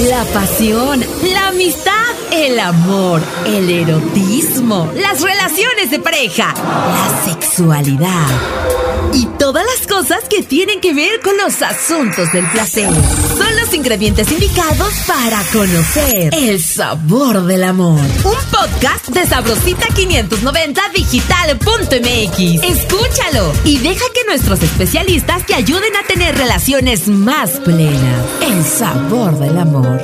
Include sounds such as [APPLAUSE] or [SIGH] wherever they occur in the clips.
la pasión, la amistad, el amor, el erotismo, las relaciones de pareja, la sexualidad y todas las cosas que tienen que ver con los asuntos del placer. Ingredientes indicados para conocer el sabor del amor. Un podcast de Sabrosita 590 digital.mx. Escúchalo y deja que nuestros especialistas te ayuden a tener relaciones más plenas. El sabor del amor.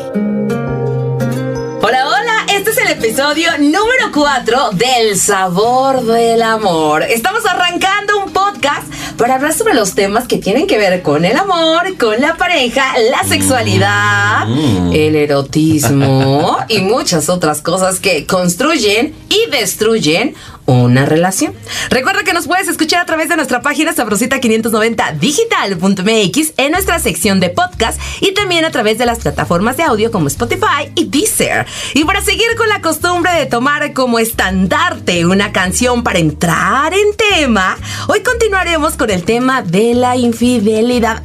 Hola, hola, este es el episodio número 4 del sabor del amor. Estamos arrancando un podcast para hablar sobre los temas que tienen que ver con el amor, con la pareja, la sexualidad, Mm. el [LAUGHS] erotismo y muchas otras cosas que construyen y destruyen una relación. Recuerda que nos puedes escuchar a través de nuestra página sabrosita590digital.mx en nuestra sección de podcast y también a través de las plataformas de audio como Spotify y Deezer. Y para seguir con la costumbre de tomar como estandarte una canción para entrar en tema, hoy continuaremos con el tema de la infidelidad.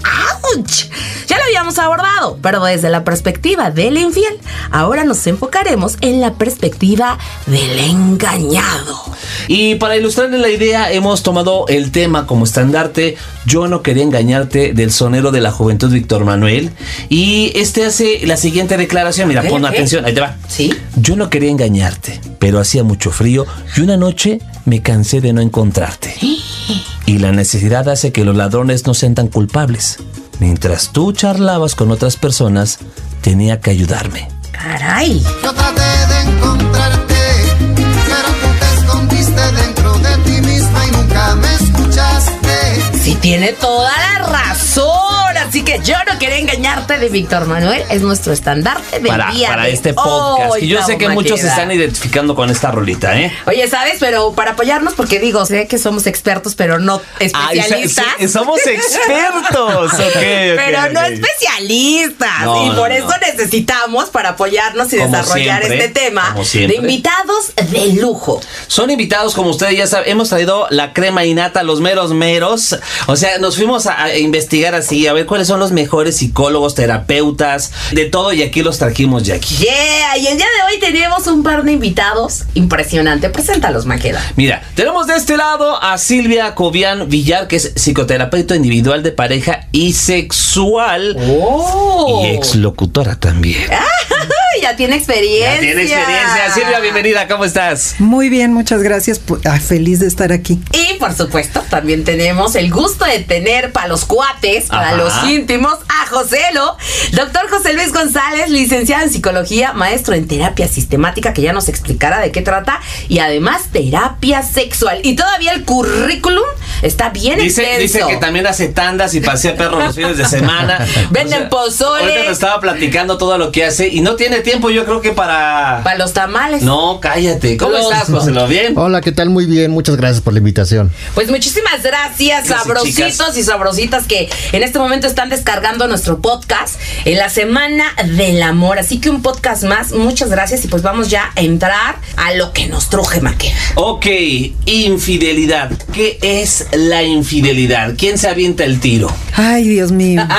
¡Auch! Ya lo habíamos abordado, pero desde la perspectiva del infiel. Ahora nos enfocaremos en la perspectiva del engañado. Y para ilustrarles la idea, hemos tomado el tema como estandarte. Yo no quería engañarte del sonero de la juventud Víctor Manuel. Y este hace la siguiente declaración. Mira, pon atención, ahí te va. ¿Sí? Yo no quería engañarte, pero hacía mucho frío y una noche me cansé de no encontrarte. [GASPS] Y la necesidad hace que los ladrones no sean tan culpables. Mientras tú charlabas con otras personas, tenía que ayudarme. Caray. Yo traté de te dentro de ti misma y nunca me escuchaste. Sí, tiene toda la razón. Así que yo no quería engañarte de Víctor Manuel. Es nuestro estandarte del Para, día para de este podcast. y yo sé que muchos se están identificando con esta rolita, ¿eh? Oye, ¿sabes? Pero para apoyarnos, porque digo, sé que somos expertos, pero no especialistas. so- so- somos expertos. [LAUGHS] ok, ok, pero no especialistas. No, y por no. eso necesitamos para apoyarnos y Como desarrollar siempre, este tema de invitados de lujo. Son invitados, como ustedes ya saben, hemos traído la crema innata, los meros meros. O sea, nos fuimos a, a investigar así, a ver cuáles son los mejores psicólogos, terapeutas, de todo, y aquí los trajimos, Jackie. Yeah, y el día de hoy tenemos un par de invitados impresionante. Preséntalos, Maqueda. Mira, tenemos de este lado a Silvia Cobian Villar, que es psicoterapeuta individual de pareja y sexual. ¡Oh! Y exlocutora también. Ya tiene experiencia. Ya tiene experiencia. Silvia, bienvenida, ¿cómo estás? Muy bien, muchas gracias. ah, feliz de estar aquí. Y por supuesto, también tenemos el gusto de tener para los cuates, para Ajá. los íntimos, a Joselo, doctor José Luis González, licenciado en psicología, maestro en terapia sistemática, que ya nos explicará de qué trata, y además terapia sexual. Y todavía el currículum está bien Dice, extenso. dice que también hace tandas y pasea perros los fines de semana. [LAUGHS] Venden pozole. Ahorita nos estaba platicando todo lo que hace y no tiene tiempo, yo creo que para. Para los tamales. No, cállate. ¿Cómo Los- estás, José? ¿Lo bien? Hola, ¿qué tal? Muy bien, muchas gracias por la invitación. Pues muchísimas gracias, Gracias, sabrositos chicas. y sabrositas que en este momento están descargando nuestro podcast en la semana del amor. Así que un podcast más, muchas gracias y pues vamos ya a entrar a lo que nos truje Maqueda. Ok, infidelidad. ¿Qué es la infidelidad? ¿Quién se avienta el tiro? Ay, Dios mío. [LAUGHS]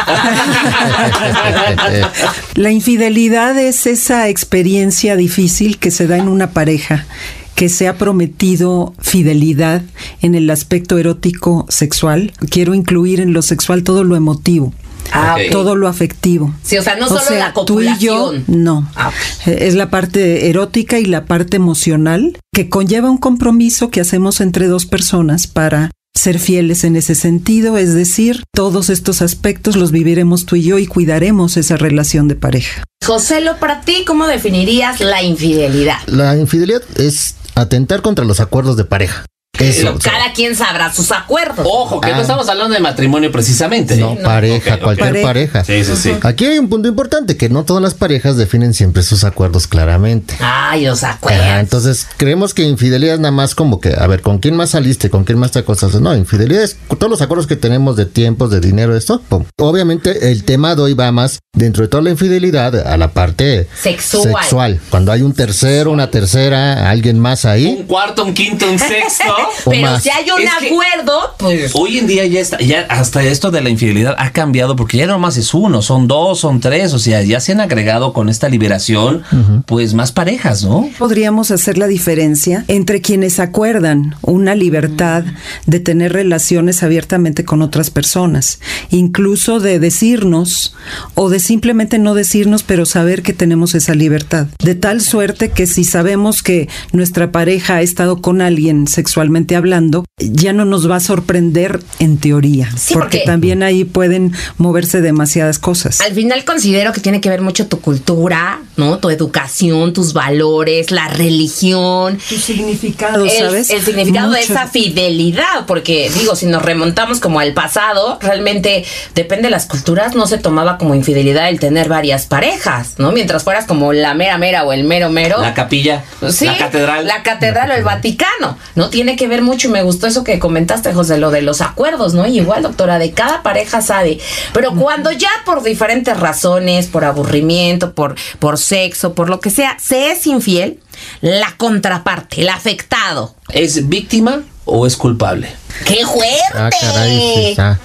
La infidelidad es esa experiencia difícil que se da en una pareja que se ha prometido fidelidad en el aspecto erótico sexual. Quiero incluir en lo sexual todo lo emotivo. Ah. Todo lo afectivo. Sí, o sea, no O solo sea, la tú y yo, copulación. no. Ah. Eh, Es la parte erótica y la parte emocional que conlleva un compromiso que hacemos entre dos personas para ser fieles en ese sentido, es decir, todos estos aspectos los viviremos tú y yo y cuidaremos esa relación de pareja. José, lo para ti, ¿cómo definirías la infidelidad? La infidelidad es atentar contra los acuerdos de pareja. Eso. Cada quien sabrá sus acuerdos. Ojo, que no Ah. estamos hablando de matrimonio precisamente. no, ¿eh? pareja, cualquier Pareja. pareja. Sí, sí, sí. Aquí hay un punto importante, que no todas las parejas definen siempre sus acuerdos claramente. Ay, los acuerdos. Ajá, entonces creemos que infidelidad es nada más como que, a ver, ¿con quién más saliste? ¿Con quién más te acostaste? No, infidelidad es con todos los acuerdos que tenemos de tiempos, de dinero, esto. pum. Obviamente el tema de hoy va más dentro de toda la infidelidad a la parte Sexual. sexual. Cuando hay un tercero, una tercera, alguien más ahí. Un cuarto, un quinto, un sexto. Pero si hay un Es acuerdo, pues. Hoy en día ya está, ya hasta esto de la infidelidad ha cambiado porque ya no más es uno, son dos, son tres, o sea, ya se han agregado con esta liberación, pues más parejas, ¿no? Podríamos hacer la diferencia entre quienes acuerdan una libertad de tener relaciones abiertamente con otras personas, incluso de decirnos o de simplemente no decirnos, pero saber que tenemos esa libertad. De tal suerte que si sabemos que nuestra pareja ha estado con alguien sexualmente hablando, ya no nos va a sorprender en teoría, Sí, porque porque- también ahí pueden moverse demasiadas cosas. Al final considero que tiene que ver mucho tu cultura, ¿no? Tu educación, tus valores, la religión. Tu significado, El, ¿sabes? el significado de esa fidelidad, porque digo, si nos remontamos como al pasado, realmente depende de las culturas, no se tomaba como infidelidad el tener varias parejas, ¿no? Mientras fueras como la mera mera o el mero mero. La capilla, Sí, la catedral. La catedral o el Vaticano, ¿no? Tiene que ver mucho y me gustó eso que comentaste, José, lo de los acuerdos, ¿no? Y igual, doctora, de cada pareja sabe. Pero cuando ya por diferentes razones, por aburrimiento, por, por sexo, por lo que sea, se es infiel, la contraparte, el afectado. ¿Es víctima o es culpable? ¡Qué fuerte! Ah, caray, sí está.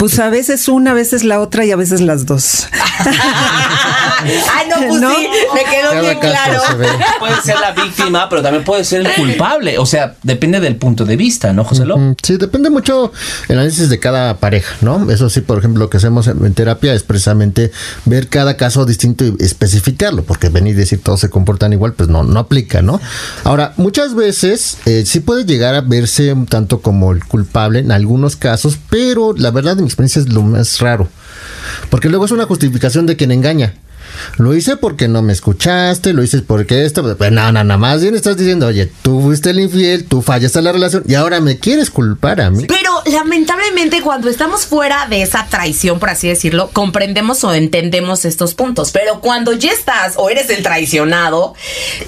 Pues a veces una, a veces la otra y a veces las dos. Ay, no, pues ¿No? sí, me quedó Cada bien claro. Puede ser la víctima, pero también puede ser el culpable. O sea, depende del punto de vista, ¿no, José Mm, Sí, depende mucho el análisis de cada pareja, ¿no? Eso sí, por ejemplo, lo que hacemos en en terapia es precisamente ver cada caso distinto y especificarlo, porque venir y decir todos se comportan igual, pues no, no aplica, ¿no? Ahora, muchas veces eh, sí puede llegar a verse un tanto como el culpable en algunos casos, pero la verdad, en mi experiencia es lo más raro, porque luego es una justificación de quien engaña. Lo hice porque no me escuchaste, lo hice porque esto, pues no, no, no, más bien estás diciendo, oye, tú fuiste el infiel, tú fallaste en la relación y ahora me quieres culpar a mí. Pero lamentablemente cuando estamos fuera de esa traición, por así decirlo, comprendemos o entendemos estos puntos. Pero cuando ya estás o eres el traicionado,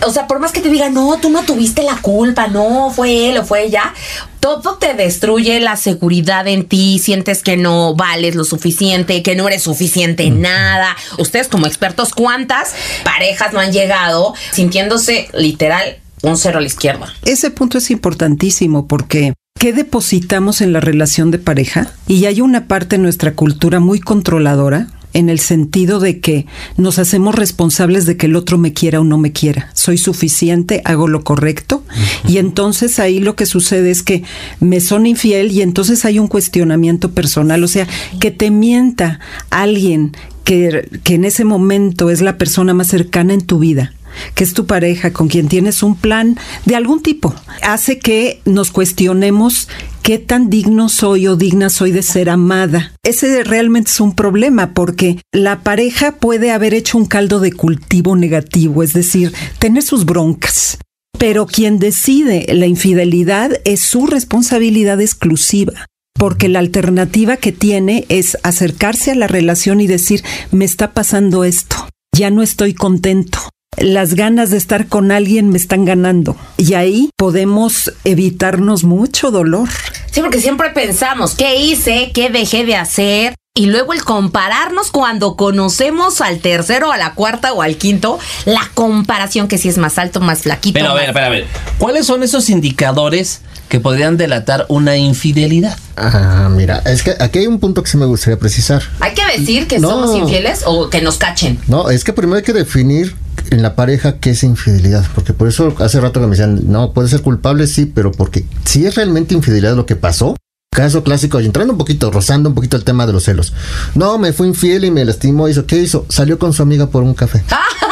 o sea, por más que te digan, no, tú no tuviste la culpa, no, fue él o fue ella, todo te destruye la seguridad en ti, sientes que no vales lo suficiente, que no eres suficiente en nada. Ustedes como expertos, ¿cuántas parejas no han llegado sintiéndose literal un cero a la izquierda? Ese punto es importantísimo porque ¿qué depositamos en la relación de pareja? Y hay una parte en nuestra cultura muy controladora en el sentido de que nos hacemos responsables de que el otro me quiera o no me quiera. Soy suficiente, hago lo correcto. Y entonces ahí lo que sucede es que me son infiel y entonces hay un cuestionamiento personal, o sea, que te mienta alguien que, que en ese momento es la persona más cercana en tu vida que es tu pareja, con quien tienes un plan de algún tipo, hace que nos cuestionemos qué tan digno soy o digna soy de ser amada. Ese realmente es un problema porque la pareja puede haber hecho un caldo de cultivo negativo, es decir, tener sus broncas. Pero quien decide la infidelidad es su responsabilidad exclusiva. Porque la alternativa que tiene es acercarse a la relación y decir, me está pasando esto, ya no estoy contento, las ganas de estar con alguien me están ganando. Y ahí podemos evitarnos mucho dolor. Sí, porque siempre pensamos, ¿qué hice? ¿Qué dejé de hacer? Y luego el compararnos cuando conocemos al tercero, a la cuarta o al quinto, la comparación que si es más alto, más flaquito. Pero a ver, a ver, a ver. ¿Cuáles son esos indicadores que podrían delatar una infidelidad? Ah, mira, es que aquí hay un punto que sí me gustaría precisar. ¿Hay que decir que No. somos infieles o que nos cachen? No, es que primero hay que definir en la pareja qué es infidelidad, porque por eso hace rato que me decían, no, puede ser culpable, sí, pero porque si es realmente infidelidad lo que pasó, caso clásico, y entrando un poquito, rozando un poquito el tema de los celos. No, me fue infiel y me lastimó, hizo, ¿qué hizo? Salió con su amiga por un café. [LAUGHS]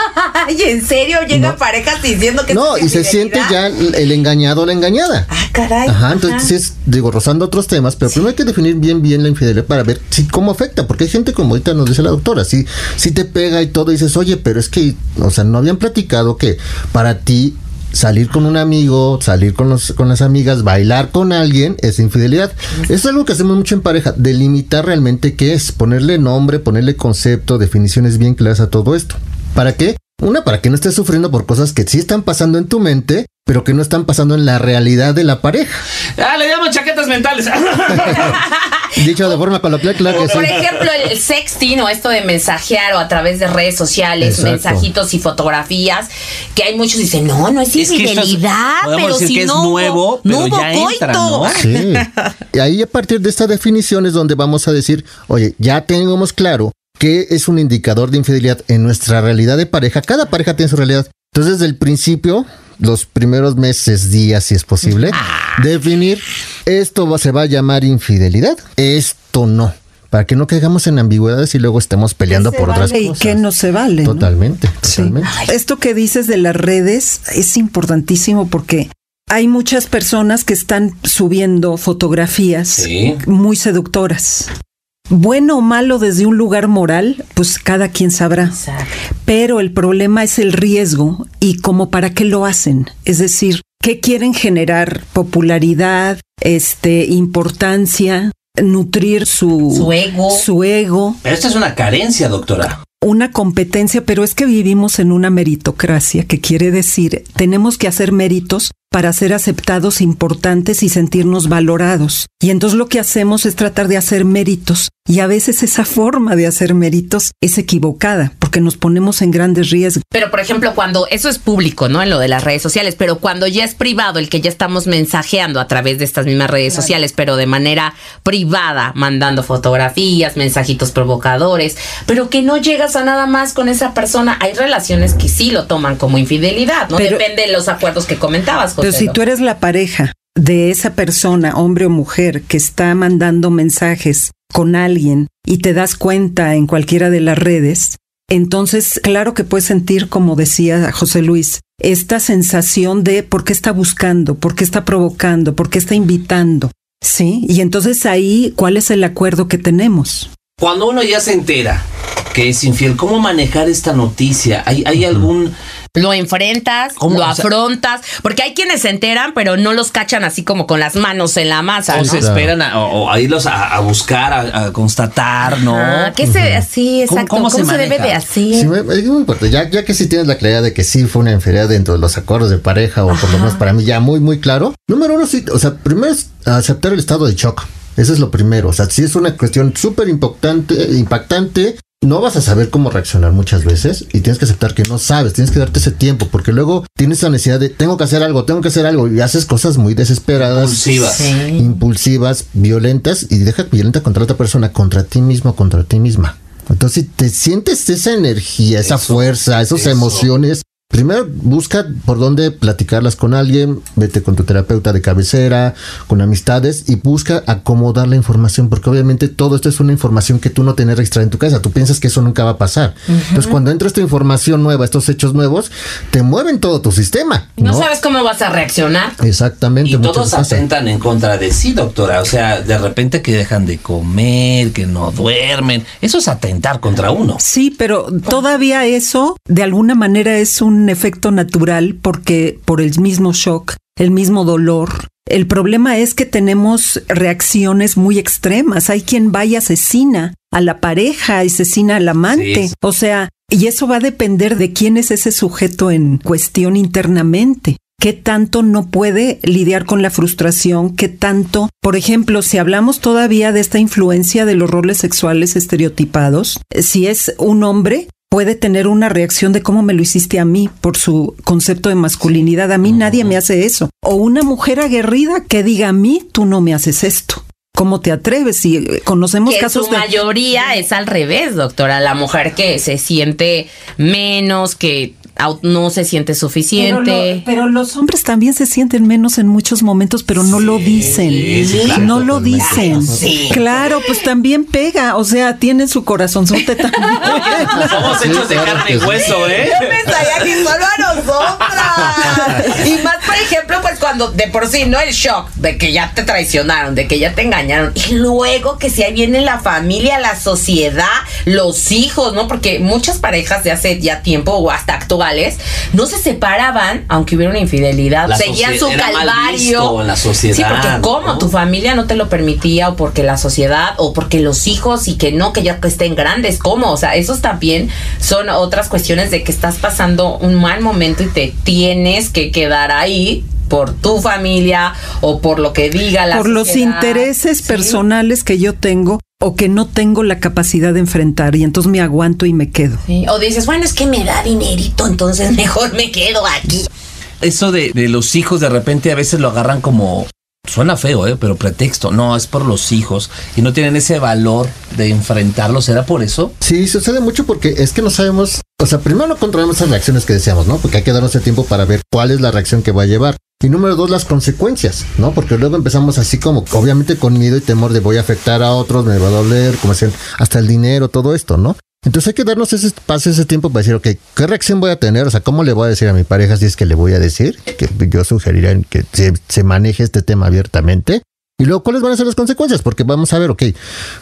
Ay, ¿en serio? Llegan No. parejas diciendo que No, y se siente ya el engañado o la engañada. Ah, caray. Ajá, entonces sí es, digo, rozando otros temas, pero primero hay que definir bien bien la infidelidad para ver si cómo afecta, porque hay gente como ahorita nos dice la doctora, si, si te pega y todo, y dices, oye, pero es que, o sea, no habían platicado que para ti salir con un amigo, salir con, los, con las amigas, bailar con alguien es infidelidad. Eso es algo que hacemos mucho en pareja, delimitar realmente qué es, ponerle nombre, ponerle concepto, definiciones bien claras a todo esto. ¿Para qué? Una, para que no estés sufriendo por cosas que sí están pasando en tu mente, pero que no están pasando en la realidad de la pareja. Ah, le llaman chaquetas mentales. [LAUGHS] Dicho de forma coloquial, claro que sí. por ejemplo, el sexting o esto de mensajear o a través de redes sociales, Exacto. mensajitos y fotografías, que hay muchos que dicen, no, no es, Es que es- infidelidad, pero decir si que es no hubo- nuevo, no pero hubo ya entra, coito. ¿no? Sí. [LAUGHS] Y ahí a partir de esta definición es donde vamos a decir, oye, ya tenemos claro que es un indicador de infidelidad en nuestra realidad de pareja. Cada pareja tiene su realidad. Entonces, desde el principio, los primeros meses, días, si es posible, definir esto va- se va a llamar infidelidad, esto no. Para que no caigamos en ambigüedades y luego estemos peleando ¿Qué por otras vale y cosas. qué no se vale. ¿no? Totalmente, Sí. totalmente. Esto que dices de las redes es importantísimo porque hay muchas personas que están subiendo fotografías Sí. muy seductoras. Bueno o malo desde un lugar moral, pues cada quien sabrá. Exacto. Pero el problema es el riesgo y como para qué lo hacen. Es decir, ¿qué quieren generar? Popularidad, este, importancia, nutrir su, Su ego. su ego Pero esta es una carencia, doctora. Una competencia, pero es que vivimos en una meritocracia, que quiere decir, tenemos que hacer méritos para ser aceptados, importantes y sentirnos valorados. Y entonces lo que hacemos es tratar de hacer méritos. Y a veces esa forma de hacer méritos es equivocada, porque nos ponemos en grandes riesgos. Pero, por ejemplo, cuando eso es público, ¿no? En lo de las redes sociales, pero cuando ya es privado, el que ya estamos mensajeando a través de estas mismas redes sociales, pero de manera privada, mandando fotografías, mensajitos provocadores, pero que no llegas a nada más con esa persona. Hay relaciones que sí lo toman como infidelidad, ¿no? Pero- Depende de los acuerdos que comentabas, José. Pero si tú eres la pareja de esa persona, hombre o mujer, que está mandando mensajes con alguien y te das cuenta en cualquiera de las redes, entonces claro que puedes sentir, como decía José Luis, esta sensación de por qué está buscando, por qué está provocando, por qué está invitando. Sí, y entonces ahí, ¿cuál es el acuerdo que tenemos? Cuando uno ya se entera que es infiel, ¿cómo manejar esta noticia? ¿Hay, hay algún... Lo enfrentas, ¿Cómo? lo O sea- afrontas, porque hay quienes se enteran, pero no los cachan así como con las manos en la masa, o ¿no? se Claro. esperan a, o, a irlos a, a buscar, a, a constatar, ¿no? Ah, ¿qué se, sí, ¿Cómo- exacto. cómo ¿Cómo, se se, debe de? Sí, me- importante. Ya, ya que si tienes la claridad de que sí fue una infidelidad dentro de los acuerdos de pareja, o por lo menos para mí ya muy, muy claro. Número uno, sí, o sea, primero es aceptar el estado de shock. Eso es lo primero. O sea, si es una cuestión súper impactante, impactante, no vas a saber cómo reaccionar muchas veces y tienes que aceptar que no sabes, tienes que darte ese tiempo, porque luego tienes la necesidad de tengo que hacer algo, tengo que hacer algo y haces cosas muy desesperadas, Impulsivas. Sí. impulsivas, violentas y deja violenta contra otra persona, contra ti mismo, contra ti misma. Entonces, si te sientes esa energía, esa Eso, fuerza, esas eso. emociones, primero busca por dónde platicarlas con alguien, vete con tu terapeuta de cabecera, con amistades y busca acomodar la información, porque obviamente todo esto es una información que tú no tienes registrada en tu casa, tú piensas que eso nunca va a pasar. Entonces, cuando entra esta información nueva, estos hechos nuevos, te mueven todo tu sistema. No ¿no? sabes cómo vas a reaccionar. Exactamente. Y todos atentan en contra de sí, doctora. O sea, de repente que dejan de comer, que no duermen. Eso es atentar contra uno. Sí, pero todavía eso de alguna manera es un efecto natural porque por el mismo shock, el mismo dolor. El problema es que tenemos reacciones muy extremas. Hay quien va y asesina a la pareja, asesina al amante. Sí. O sea, y eso va a depender de quién es ese sujeto en cuestión internamente. ¿Qué tanto no puede lidiar con la frustración? ¿Qué tanto, por ejemplo, si hablamos todavía de esta influencia de los roles sexuales estereotipados, si es un hombre, puede tener una reacción de cómo me lo hiciste a mí por su concepto de masculinidad. A mí nadie me hace eso. O una mujer aguerrida que diga a mí, tú no me haces esto. ¿Cómo te atreves? Y eh, conocemos Que en casos su de... mayoría es al revés, doctora. La mujer que se siente menos, que no se siente Pero, suficiente. lo- pero los hombres también se sienten menos en muchos momentos, pero no lo dicen. sí, claro, no lo dicen. Sí. Claro, pues también pega. O sea, tienen su corazonzote también. [LAUGHS] Somos hechos de carne que y hueso, ¿eh? Yo pensaría que solo a nosotras. Y más, por ejemplo, pues cuando de por sí, ¿no? El shock de que ya te traicionaron, de que ya te engañaron. Y luego que si ahí viene la familia, la sociedad, los hijos, ¿no? Porque muchas parejas de hace ya tiempo o hasta no se separaban, aunque hubiera una infidelidad. La Seguían su calvario. la sociedad, Sí, porque como ¿no? tu familia no te lo permitía o porque la sociedad o porque los hijos y que no, que ya que estén grandes, ¿cómo? O sea, esos también son otras cuestiones de que estás pasando un mal momento y te tienes que quedar ahí por tu familia o por lo que diga la Por los intereses Sí. personales que yo tengo o que no tengo la capacidad de enfrentar y entonces me aguanto y me quedo. Sí, O dices, bueno, es que me da dinerito, entonces [LAUGHS] mejor me quedo aquí. Eso de, de los hijos de repente a veces lo agarran como... Suena feo, ¿eh? pero pretexto. No, es por los hijos y no tienen ese valor de enfrentarlo. ¿Será por eso? Sí, sucede mucho porque es que no sabemos, o sea, primero no controlamos esas reacciones que decíamos, ¿no? Porque hay que darnos el tiempo para ver cuál es la reacción que va a llevar. Y número dos, las consecuencias, ¿no? Porque luego empezamos así como, obviamente con miedo y temor de voy a afectar a otros, me va a doler, como decían, hasta el dinero, todo esto, ¿no? Entonces hay que darnos ese espacio, ese tiempo para decir, ok, ¿qué reacción voy a tener? O sea, ¿cómo le voy a decir a mi pareja si es que le voy a decir? Que yo sugeriría que se, se maneje este tema abiertamente. Y luego, ¿cuáles van a ser las consecuencias? Porque vamos a ver, ok,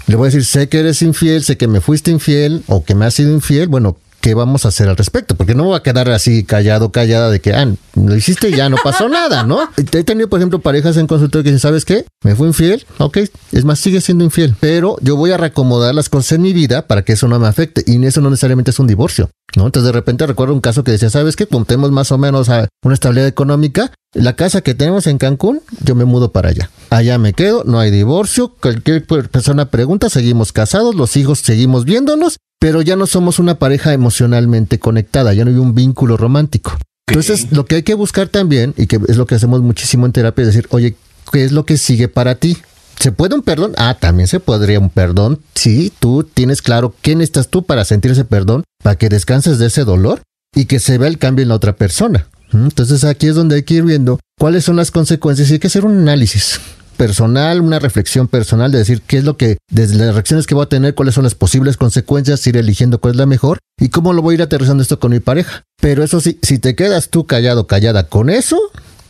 le voy a decir, sé que eres infiel, sé que me fuiste infiel o que me has sido infiel. Bueno, ¿qué vamos a hacer al respecto? Porque no voy a quedar así callado, callada de que, ah, lo hiciste y ya no pasó [LAUGHS] nada, ¿no? He tenido, por ejemplo, parejas en consultorio que dicen, ¿sabes qué? Me fui infiel, ok, es más, sigue siendo infiel, pero yo voy a reacomodar las cosas en mi vida para que eso no me afecte. Y eso no necesariamente es un divorcio. ¿No? Entonces de repente recuerdo un caso que decía, ¿sabes qué? Como tenemos más o menos ah, una estabilidad económica, la casa que tenemos en Cancún, yo me mudo para allá. Allá me quedo, no hay divorcio, cualquier per- persona pregunta, seguimos casados, los hijos seguimos viéndonos, pero ya no somos una pareja emocionalmente conectada, ya no hay un vínculo romántico. Entonces, lo que hay que buscar también, y que es lo que hacemos muchísimo en terapia, es decir, oye, ¿qué es lo que sigue para ti? ¿Se puede un perdón? Ah, también se podría un perdón. Si tú tienes claro quién estás tú para sentir ese perdón, para que descanses de ese dolor y que se vea el cambio en la otra persona. ¿Mm? Entonces aquí es donde hay que ir viendo cuáles son las consecuencias y hay que hacer un análisis personal, una reflexión personal de decir qué es lo que, desde las reacciones que voy a tener, cuáles son las posibles consecuencias, ir eligiendo cuál es la mejor y cómo lo voy a ir aterrizando esto con mi pareja. Pero eso sí, si te quedas tú callado, callada con eso,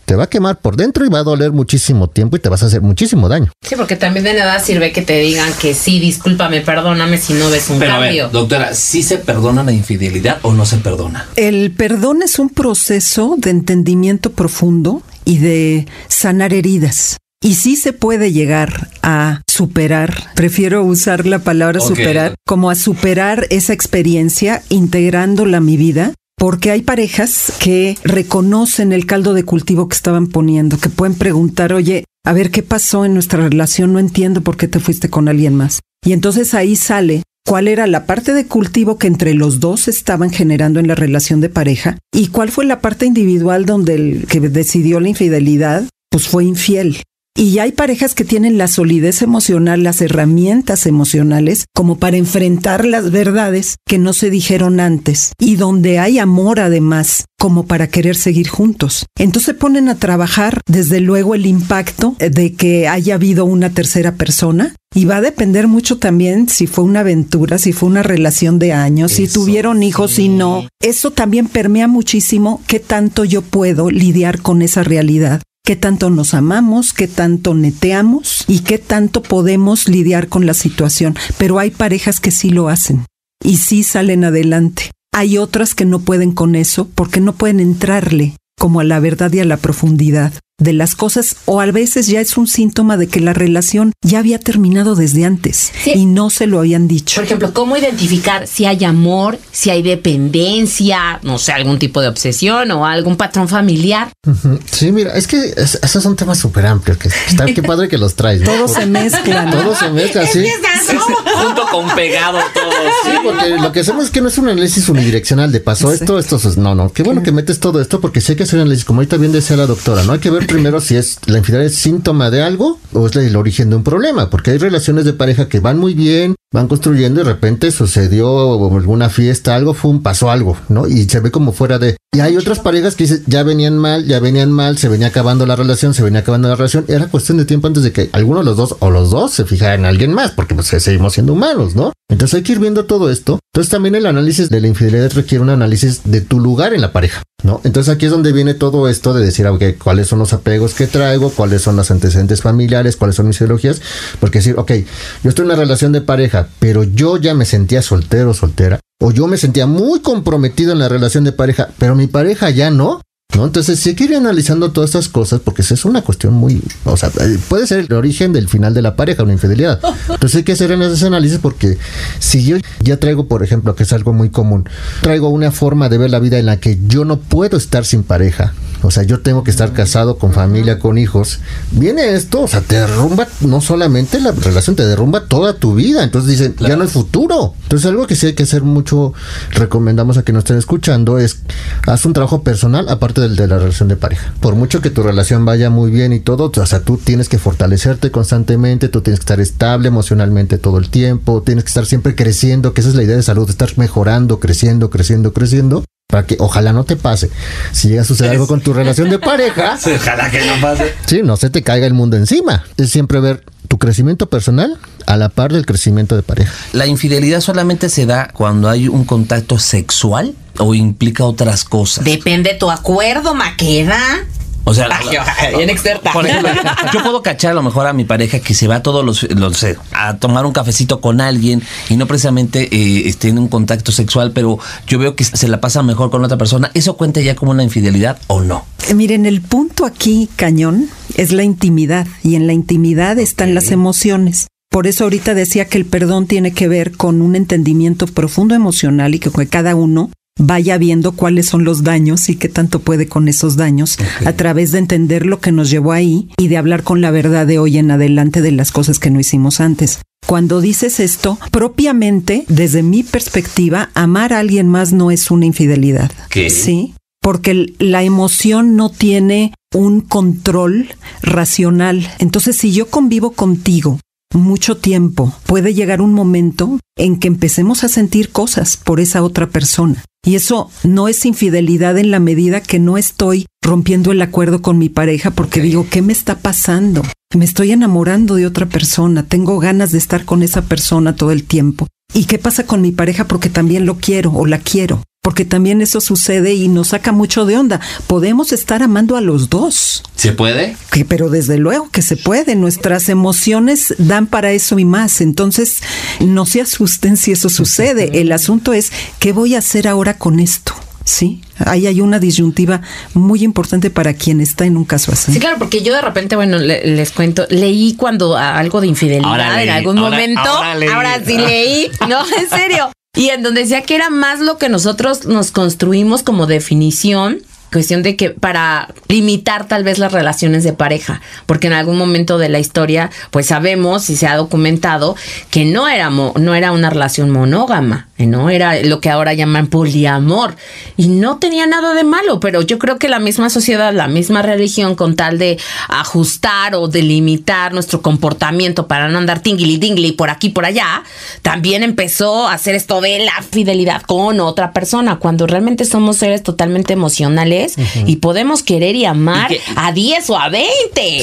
te va a quemar por dentro y va a doler muchísimo tiempo y te vas a hacer muchísimo daño. Sí, porque también de nada sirve que te digan que sí, discúlpame, perdóname si no ves un Pero a cambio. ver, doctora, ¿sí se perdona la infidelidad o no se perdona? El perdón es un proceso de entendimiento profundo y de sanar heridas. Y sí se puede llegar a superar, prefiero usar la palabra superar, como a superar esa experiencia integrándola a mi vida, porque hay parejas que reconocen el caldo de cultivo que estaban poniendo, que pueden preguntar, oye, a ver qué pasó en nuestra relación, no entiendo por qué te fuiste con alguien más. Y entonces ahí sale cuál era la parte de cultivo que entre los dos estaban generando en la relación de pareja y cuál fue la parte individual donde el que decidió la infidelidad, pues fue infiel. Y hay parejas que tienen la solidez emocional, las herramientas emocionales, como para enfrentar las verdades que no se dijeron antes y donde hay amor además, como para querer seguir juntos. Entonces se ponen a trabajar, desde luego, el impacto de que haya habido una tercera persona. Y va a depender mucho también si fue una aventura, si fue una relación de años, si tuvieron hijos, si no. Eso también permea muchísimo qué tanto yo puedo lidiar con esa realidad qué tanto nos amamos, qué tanto neteamos y qué tanto podemos lidiar con la situación. Pero hay parejas que sí lo hacen y sí salen adelante. Hay otras que no pueden con eso porque no pueden entrarle como a la verdad y a la profundidad de las cosas o a veces ya es un síntoma de que la relación ya había terminado desde antes Sí. y no se lo habían dicho. Por ejemplo, ¿cómo identificar si hay amor, si hay dependencia, no sé, algún tipo de obsesión o algún patrón familiar? Sí, mira, es que es- esos son temas súper amplios. Que está qué padre que los traes. ¿no? Todo se mezcla. Todo se mezcla, sí. [LAUGHS] Junto con pegado todo. Sí, porque lo que hacemos es que no es un análisis unidireccional de pasó Sí. esto, esto, es- no, no. Qué bueno que metes todo esto porque sí hay que hacer un análisis, como ahorita bien decía la doctora, ¿no? Hay que ver primero si es la infidelidad es síntoma de algo o es el origen de un problema, porque hay relaciones de pareja que van muy bien, van construyendo y de repente sucedió alguna fiesta, algo, fue un pasó algo, ¿no? Y se ve como fuera de. Y hay otras parejas que dicen, ya venían mal, ya venían mal, se venía acabando la relación, se venía acabando la relación. Era cuestión de tiempo antes de que alguno de los dos o los dos se fijaran en alguien más, porque pues seguimos siendo humanos, ¿no? Entonces hay que ir viendo todo esto. Entonces también el análisis de la infidelidad requiere un análisis de tu lugar en la pareja, ¿no? Entonces aquí es donde viene todo esto de decir, ok, cuáles son los apegos que traigo, cuáles son los antecedentes familiares, cuáles son mis ideologías, porque decir, ok, yo estoy en una relación de pareja, pero yo ya me sentía soltero, soltera, o yo me sentía muy comprometido en la relación de pareja, pero mi pareja ya no. ¿No? Entonces sí hay que ir analizando todas estas cosas porque es una cuestión muy, o sea, eh, puede ser el origen del final de la pareja, una infidelidad. Entonces hay que hacer ese análisis porque si yo ya traigo, por ejemplo, que es algo muy común, traigo una forma de ver la vida en la que yo no puedo estar sin pareja, o sea, yo tengo que estar casado con familia, con hijos, viene esto, o sea, te derrumba no solamente la relación, te derrumba toda tu vida. Entonces dicen, ya no hay futuro. Entonces algo que sí hay que hacer mucho, recomendamos a que nos estén escuchando, es haz un trabajo personal aparte del de la relación de pareja. Por mucho que tu relación vaya muy bien y todo, o sea, tú tienes que fortalecerte constantemente, tú tienes que estar estable emocionalmente todo el tiempo, tienes que estar siempre creciendo, que esa es la idea de salud, estar mejorando, creciendo, creciendo, creciendo para que ojalá no te pase. Si llega a suceder algo con tu relación de pareja, [LAUGHS] ojalá que no pase. Sí, no se te caiga el mundo encima. Es siempre ver tu crecimiento personal a la par del crecimiento de pareja. ¿La infidelidad solamente se da cuando hay un contacto sexual o implica otras cosas? Depende de tu acuerdo, Maqueda. O sea, [LAUGHS] bien experta. Por ejemplo, [LAUGHS] yo puedo cachar a lo mejor a mi pareja que se va todos los, los a tomar un cafecito con alguien y no precisamente eh, en un contacto sexual, pero yo veo que se la pasa mejor con otra persona. ¿Eso cuenta ya como una infidelidad o no? Eh, miren, el punto aquí, cañón, es la intimidad y en la intimidad están las emociones. Por eso ahorita decía que el perdón tiene que ver con un entendimiento profundo emocional y que cada uno vaya viendo cuáles son los daños y qué tanto puede con esos daños a través de entender lo que nos llevó ahí y de hablar con la verdad de hoy en adelante de las cosas que no hicimos antes. Cuando dices esto, propiamente, desde mi perspectiva, amar a alguien más no es una infidelidad. ¿Qué? Sí, porque la emoción no tiene un control racional. Entonces, si yo convivo contigo mucho tiempo, puede llegar un momento en que empecemos a sentir cosas por esa otra persona. Y eso no es infidelidad en la medida que no estoy rompiendo el acuerdo con mi pareja porque digo, ¿qué me está pasando? Me estoy enamorando de otra persona, tengo ganas de estar con esa persona todo el tiempo. ¿Y qué pasa con mi pareja? Porque también lo quiero o la quiero porque también eso sucede y nos saca mucho de onda. Podemos estar amando a los dos. ¿Se puede? Que, pero desde luego que se puede. Nuestras emociones dan para eso y más. Entonces, no se asusten si eso sucede. El asunto es, ¿qué voy a hacer ahora con esto? Sí, ahí hay una disyuntiva muy importante para quien está en un caso así. Sí, claro, porque yo de repente, bueno, les cuento, leí cuando algo de infidelidad en algún momento. Ahora, ahora sí leí, no, en serio. Y en donde decía que era más lo que nosotros nos construimos como definición cuestión de que para limitar tal vez las relaciones de pareja, porque en algún momento de la historia pues sabemos y se ha documentado que no era no era una relación monógama, no era lo que ahora llaman poliamor. Y no tenía nada de malo, pero yo creo que la misma sociedad, la misma religión con tal de ajustar o delimitar nuestro comportamiento para no andar tingly dingly por aquí por allá, también empezó a hacer esto de la fidelidad con otra persona cuando realmente somos seres totalmente emocionales y podemos querer y amar a 10 o a 20.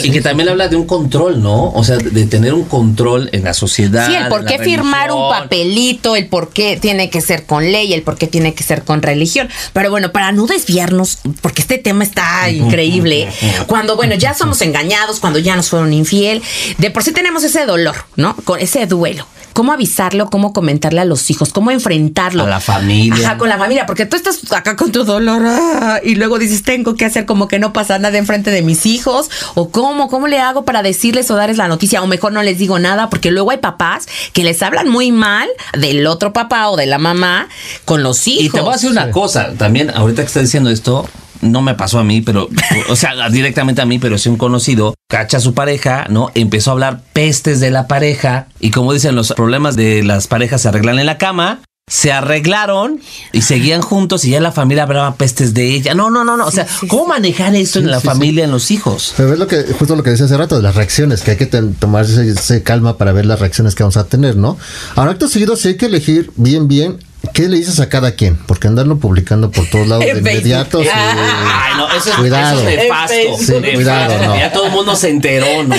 Y que también habla de un control, ¿no? O sea, de tener un control en la sociedad. Sí, el por qué firmar un papelito, el por qué tiene que ser con ley, el por qué tiene que ser con religión. Pero bueno, para no desviarnos, porque este tema está increíble, cuando, bueno, ya somos engañados, cuando ya nos fueron infiel, de por sí tenemos ese dolor, ¿no? Con ese duelo cómo avisarlo, cómo comentarle a los hijos, cómo enfrentarlo. A la familia. Ajá, con la familia, porque tú estás acá con tu dolor ah, y luego dices, tengo que hacer como que no pasa nada enfrente de mis hijos, o cómo, cómo le hago para decirles o darles la noticia, o mejor no les digo nada, porque luego hay papás que les hablan muy mal del otro papá o de la mamá con los hijos. Y te voy a decir una cosa, también ahorita que estás diciendo esto, no me pasó a mí, pero, o sea, [LAUGHS] directamente a mí, pero sí un conocido, cacha a su pareja, ¿no? Empezó a hablar pestes de la pareja y como dicen, los problemas de las parejas se arreglan en la cama. Se arreglaron y seguían juntos y ya la familia hablaba pestes de ella. No, no, no, no. O sea, ¿cómo manejar eso en la familia, en los hijos? Pero es lo que, justo lo que decía hace rato, de las reacciones, que hay que tomarse calma para ver las reacciones que vamos a tener, ¿no? Ahora, acto seguido, sí hay que elegir bien, bien ¿Qué le dices a cada quien? Porque andarlo publicando por todos lados [LAUGHS] de inmediato. Ay, no, eso es, cuidado. Eso es nefasto. cuidado, no. Ya todo el mundo se enteró, ¿no?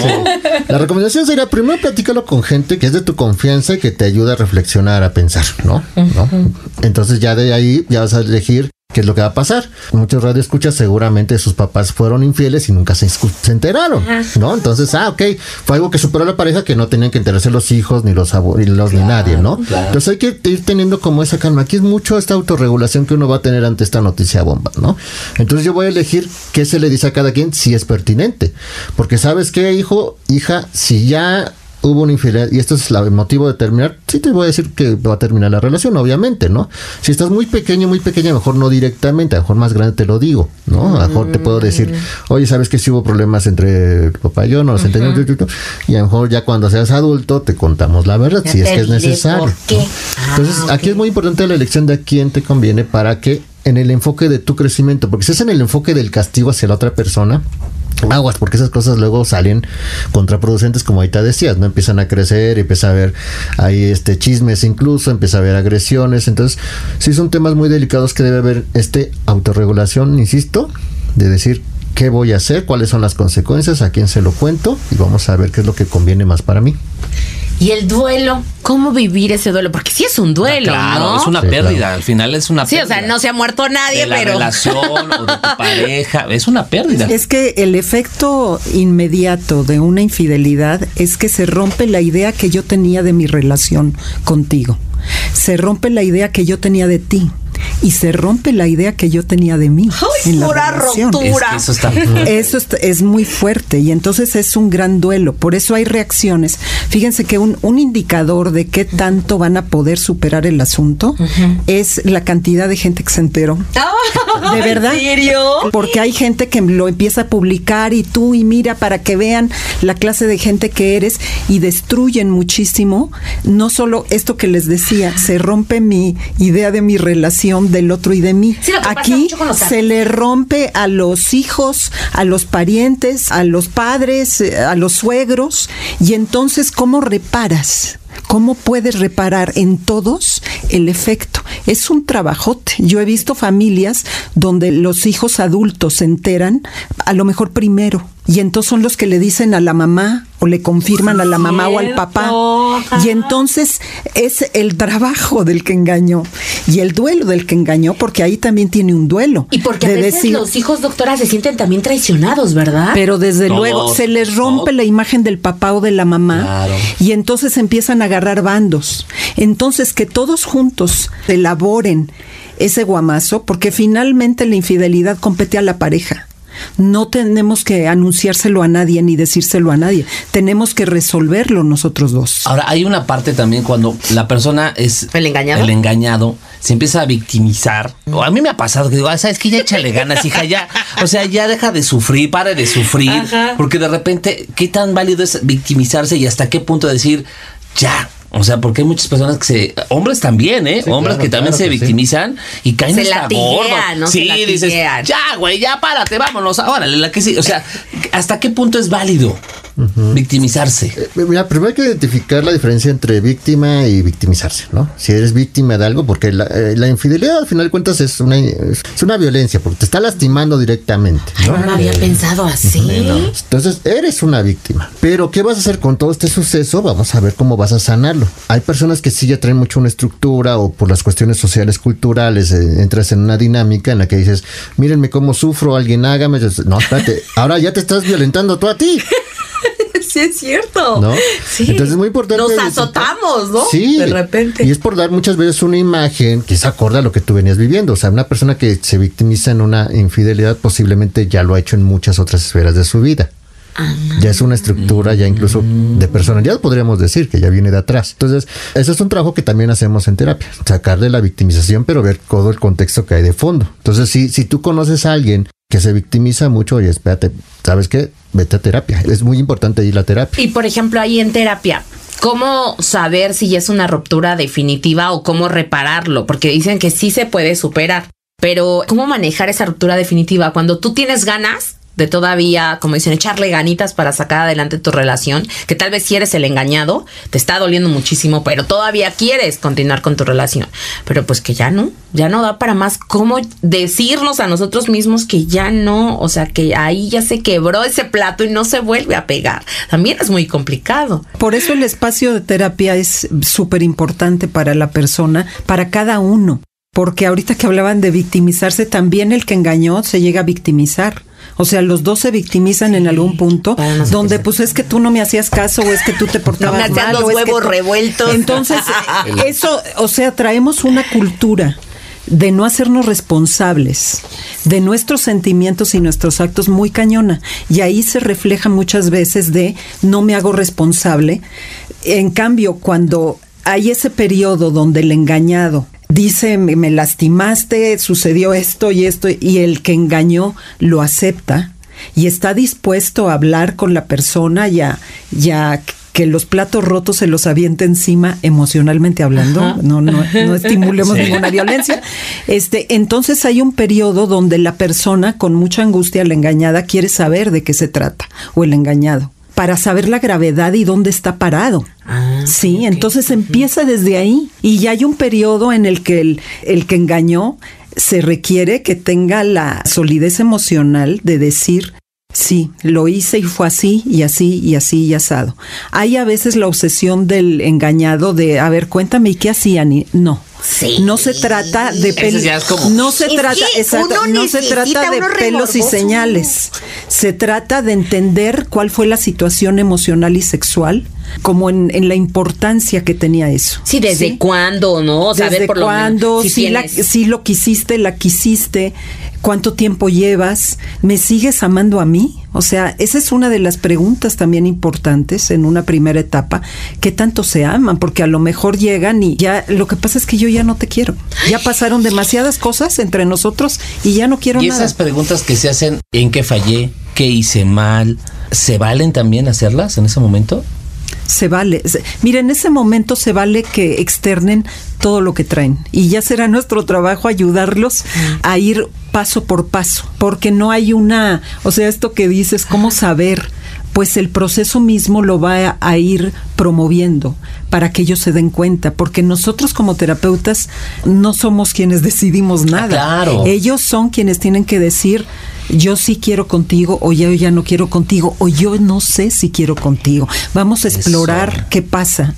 La recomendación sería primero platícalo con gente que es de tu confianza y que te ayuda a reflexionar, a pensar, ¿no? ¿no? Entonces ya de ahí ya vas a elegir ¿Qué es lo que va a pasar? Muchos radioescuchas seguramente sus papás fueron infieles y nunca se, enteraron, ¿no? Entonces, ah, ok, fue algo que superó la pareja que no tenían que enterarse los hijos, ni los abuelos, ni nadie, ¿no? Entonces hay que ir teniendo como esa calma. Aquí es mucho esta autorregulación que uno va a tener ante esta noticia bomba, ¿no? Entonces yo voy a elegir qué se le dice a cada quien si es pertinente. Porque sabes qué, hijo, hija, si ya hubo una infidelidad y esto es la- el motivo de terminar, sí te voy a decir que va a terminar la relación, obviamente, ¿no? Si estás muy pequeño, muy pequeña, a lo mejor no directamente, a lo mejor más grande te lo digo, ¿no? A lo mejor te puedo decir, oye, ¿sabes que si hubo problemas entre tu papá y yo? No los tu, tu", Y a lo mejor ya cuando seas adulto te contamos la verdad, Ya si es que es necesario. por qué. ¿no? Ah, Entonces, aquí es muy importante la elección de a quién te conviene para que en el enfoque de tu crecimiento, porque si es en el enfoque del castigo hacia la otra persona, aguas, porque esas cosas luego salen contraproducentes, como ahorita decías, ¿no? Empiezan a crecer, empieza a haber ahí este chismes incluso, empieza a haber agresiones, entonces sí son temas muy delicados que debe haber este autorregulación, insisto, de decir qué voy a hacer, cuáles son las consecuencias, a quién se lo cuento y vamos a ver qué es lo que conviene más para mí. Y el duelo, ¿cómo vivir ese duelo? Porque sí es un duelo, Claro, ¿no? es una Sí, pérdida. claro. Al final es una Sí, o pérdida. sea, no se ha muerto nadie, de la pero. relación o de tu [LAUGHS] pareja. Es una pérdida. Es que el efecto inmediato de una infidelidad es que se rompe la idea que yo tenía de mi relación contigo. Se rompe la idea que yo tenía de ti. Y se rompe la idea que yo tenía de mí Ay, en la pura relación. rotura. Es que eso está. Eso es, es muy fuerte y entonces es un gran duelo. Por eso hay reacciones. Fíjense que un, un indicador de qué tanto van a poder superar el asunto es la cantidad de gente que se enteró. [LAUGHS] ¿De verdad? ¿En serio? Porque hay gente que lo empieza a publicar y tú y mira para que vean la clase de gente que eres y destruyen muchísimo. No solo esto que les decía, se rompe mi idea de mi relación del otro y de mí. Sí, Aquí se le rompe a los hijos, a los parientes, a los padres, eh, a los suegros. Y entonces, ¿cómo reparas? ¿Cómo puedes reparar en todos el efecto? Es un trabajote. Yo he visto familias donde los hijos adultos se enteran, a lo mejor primero, y entonces son los que le dicen a la mamá o le confirman a la mamá o al papá. Y entonces es el trabajo del que engañó y el duelo del que engañó, porque ahí también tiene un duelo. Y porque a de veces decir, los hijos, doctora, se sienten también traicionados, ¿verdad? pero desde Todos, luego se les rompe todos. la imagen del papá o de la mamá Claro. y entonces empiezan a agarrar bandos. Entonces que todos juntos elaboren ese guamazo, porque finalmente la infidelidad compete a la pareja. No tenemos que anunciárselo a nadie ni decírselo a nadie. Tenemos que resolverlo nosotros dos. Ahora, hay una parte también cuando la persona es. ¿El engañado? El engañado se empieza a victimizar. O a mí me ha pasado que digo, ah, sabes que ya échale ganas, hija, ya. O sea, ya deja de sufrir, pare de sufrir. Ajá. Porque de repente, ¿qué tan válido es victimizarse y hasta qué punto decir, ya? O sea, porque hay muchas personas que se. Hombres también, ¿eh? Sí, hombres claro, que también claro se que sí. victimizan y caen Se hasta latiguean, gordos. ¿no? Se Sí, dices, ya, güey, ya párate, vámonos. Ahora, la que sí. O sea, ¿hasta qué punto es válido victimizarse? Eh, Mira, primero hay que identificar la diferencia entre víctima y victimizarse, ¿no? Si eres víctima de algo, porque la, eh, la infidelidad al final de cuentas es una, es una violencia, porque te está lastimando directamente, Ay, ¿no? había pensado así. Entonces, eres una víctima. Pero, ¿qué vas a hacer con todo este suceso? Vamos a ver cómo vas a sanarlo. Hay personas que sí ya traen mucho una estructura o por las cuestiones sociales, culturales, eh, entras en una dinámica en la que dices, mírenme cómo sufro, alguien hágame. No, espérate, ahora ya te estás violentando tú a ti. Sí, es cierto. ¿no? Sí. Entonces es muy importante. Nos azotamos, ¿no? Sí. De repente. Y es por dar muchas veces una imagen que se acorda a lo que tú venías viviendo. O sea, una persona que se victimiza en una infidelidad posiblemente ya lo ha hecho en muchas otras esferas de su vida. Ya es una estructura ya incluso de personalidad, podríamos decir, que ya viene de atrás. Entonces, eso es un trabajo que también hacemos en terapia. Sacar de la victimización, pero ver todo el contexto que hay de fondo. Entonces, si, si tú conoces a alguien que se victimiza mucho, oye, espérate, ¿sabes qué? Vete a terapia. Es muy importante ir a terapia. Y por ejemplo, ahí en terapia, ¿cómo saber si es una ruptura definitiva o cómo repararlo? Porque dicen que sí se puede superar, pero ¿cómo manejar esa ruptura definitiva cuando tú tienes ganas? De todavía, como dicen, echarle ganitas para sacar adelante tu relación, que tal vez si eres el engañado, te está doliendo muchísimo, pero todavía quieres continuar con tu relación. Pero pues que ya no, ya no da para más. ¿Cómo decirnos a nosotros mismos que ya no? O sea, que ahí ya se quebró ese plato y no se vuelve a pegar. También es muy complicado. Por eso el espacio de terapia es súper importante para la persona, para cada uno. Porque ahorita que hablaban de victimizarse, también el que engañó se llega a victimizar. O sea, los dos se victimizan en algún punto, no donde pues es que tú no me hacías caso o es que tú te portabas me hacías mal. los o es que huevos revueltos. Entonces, [LAUGHS] eso, o sea, traemos una cultura de no hacernos responsables de nuestros sentimientos y nuestros actos muy cañona. Y ahí se refleja muchas veces de no me hago responsable. En cambio, cuando hay ese periodo donde el engañado dice, me, lastimaste, sucedió esto y esto, y el que engañó lo acepta y está dispuesto a hablar con la persona ya, ya que los platos rotos se los aviente encima emocionalmente hablando, no, no, no estimulemos [LAUGHS] ninguna violencia. Este, entonces hay un periodo donde la persona con mucha angustia, la engañada, quiere saber de qué se trata, o el engañado para saber la gravedad y dónde está parado. Ah, sí, entonces empieza desde ahí y ya hay un periodo en el que el, el que engañó se requiere que tenga la solidez emocional de decir, sí, lo hice y fue así y así y así y asado. Hay a veces la obsesión del engañado de, a ver, cuéntame, ¿y qué hacían? Y no. Sí. No se trata de pelos. No se Es trata, exacto, no se trata de pelos y señales. Se trata de entender cuál fue la situación emocional y sexual, como en, en la importancia que tenía eso. Sí, desde ¿Sí? cuándo, ¿no? Saber ¿Desde por lo cuándo? si si, la- si lo quisiste, la quisiste, cuánto tiempo llevas, ¿me sigues amando a mí? O sea, esa es una de las preguntas también importantes en una primera etapa, ¿qué tanto se aman? Porque a lo mejor llegan y ya, lo que pasa es que yo ya no te quiero. Ya pasaron demasiadas cosas entre nosotros y ya no quiero Y nada. esas preguntas que se hacen, ¿en qué fallé? ¿Qué hice mal? ¿Se valen también hacerlas en ese momento? Se vale. Mira, en ese momento se vale que externen todo lo que traen. Y ya será nuestro trabajo ayudarlos a ir paso por paso. Porque no hay una. O sea, esto que dices, ¿cómo saber? Pues el proceso mismo lo va a, a ir promoviendo para que ellos se den cuenta. Porque nosotros como terapeutas no somos quienes decidimos nada. claro. Ellos son quienes tienen que decir. Yo sí quiero contigo, o yo ya no quiero contigo, o yo no sé si quiero contigo. Vamos a explorar Eso. qué pasa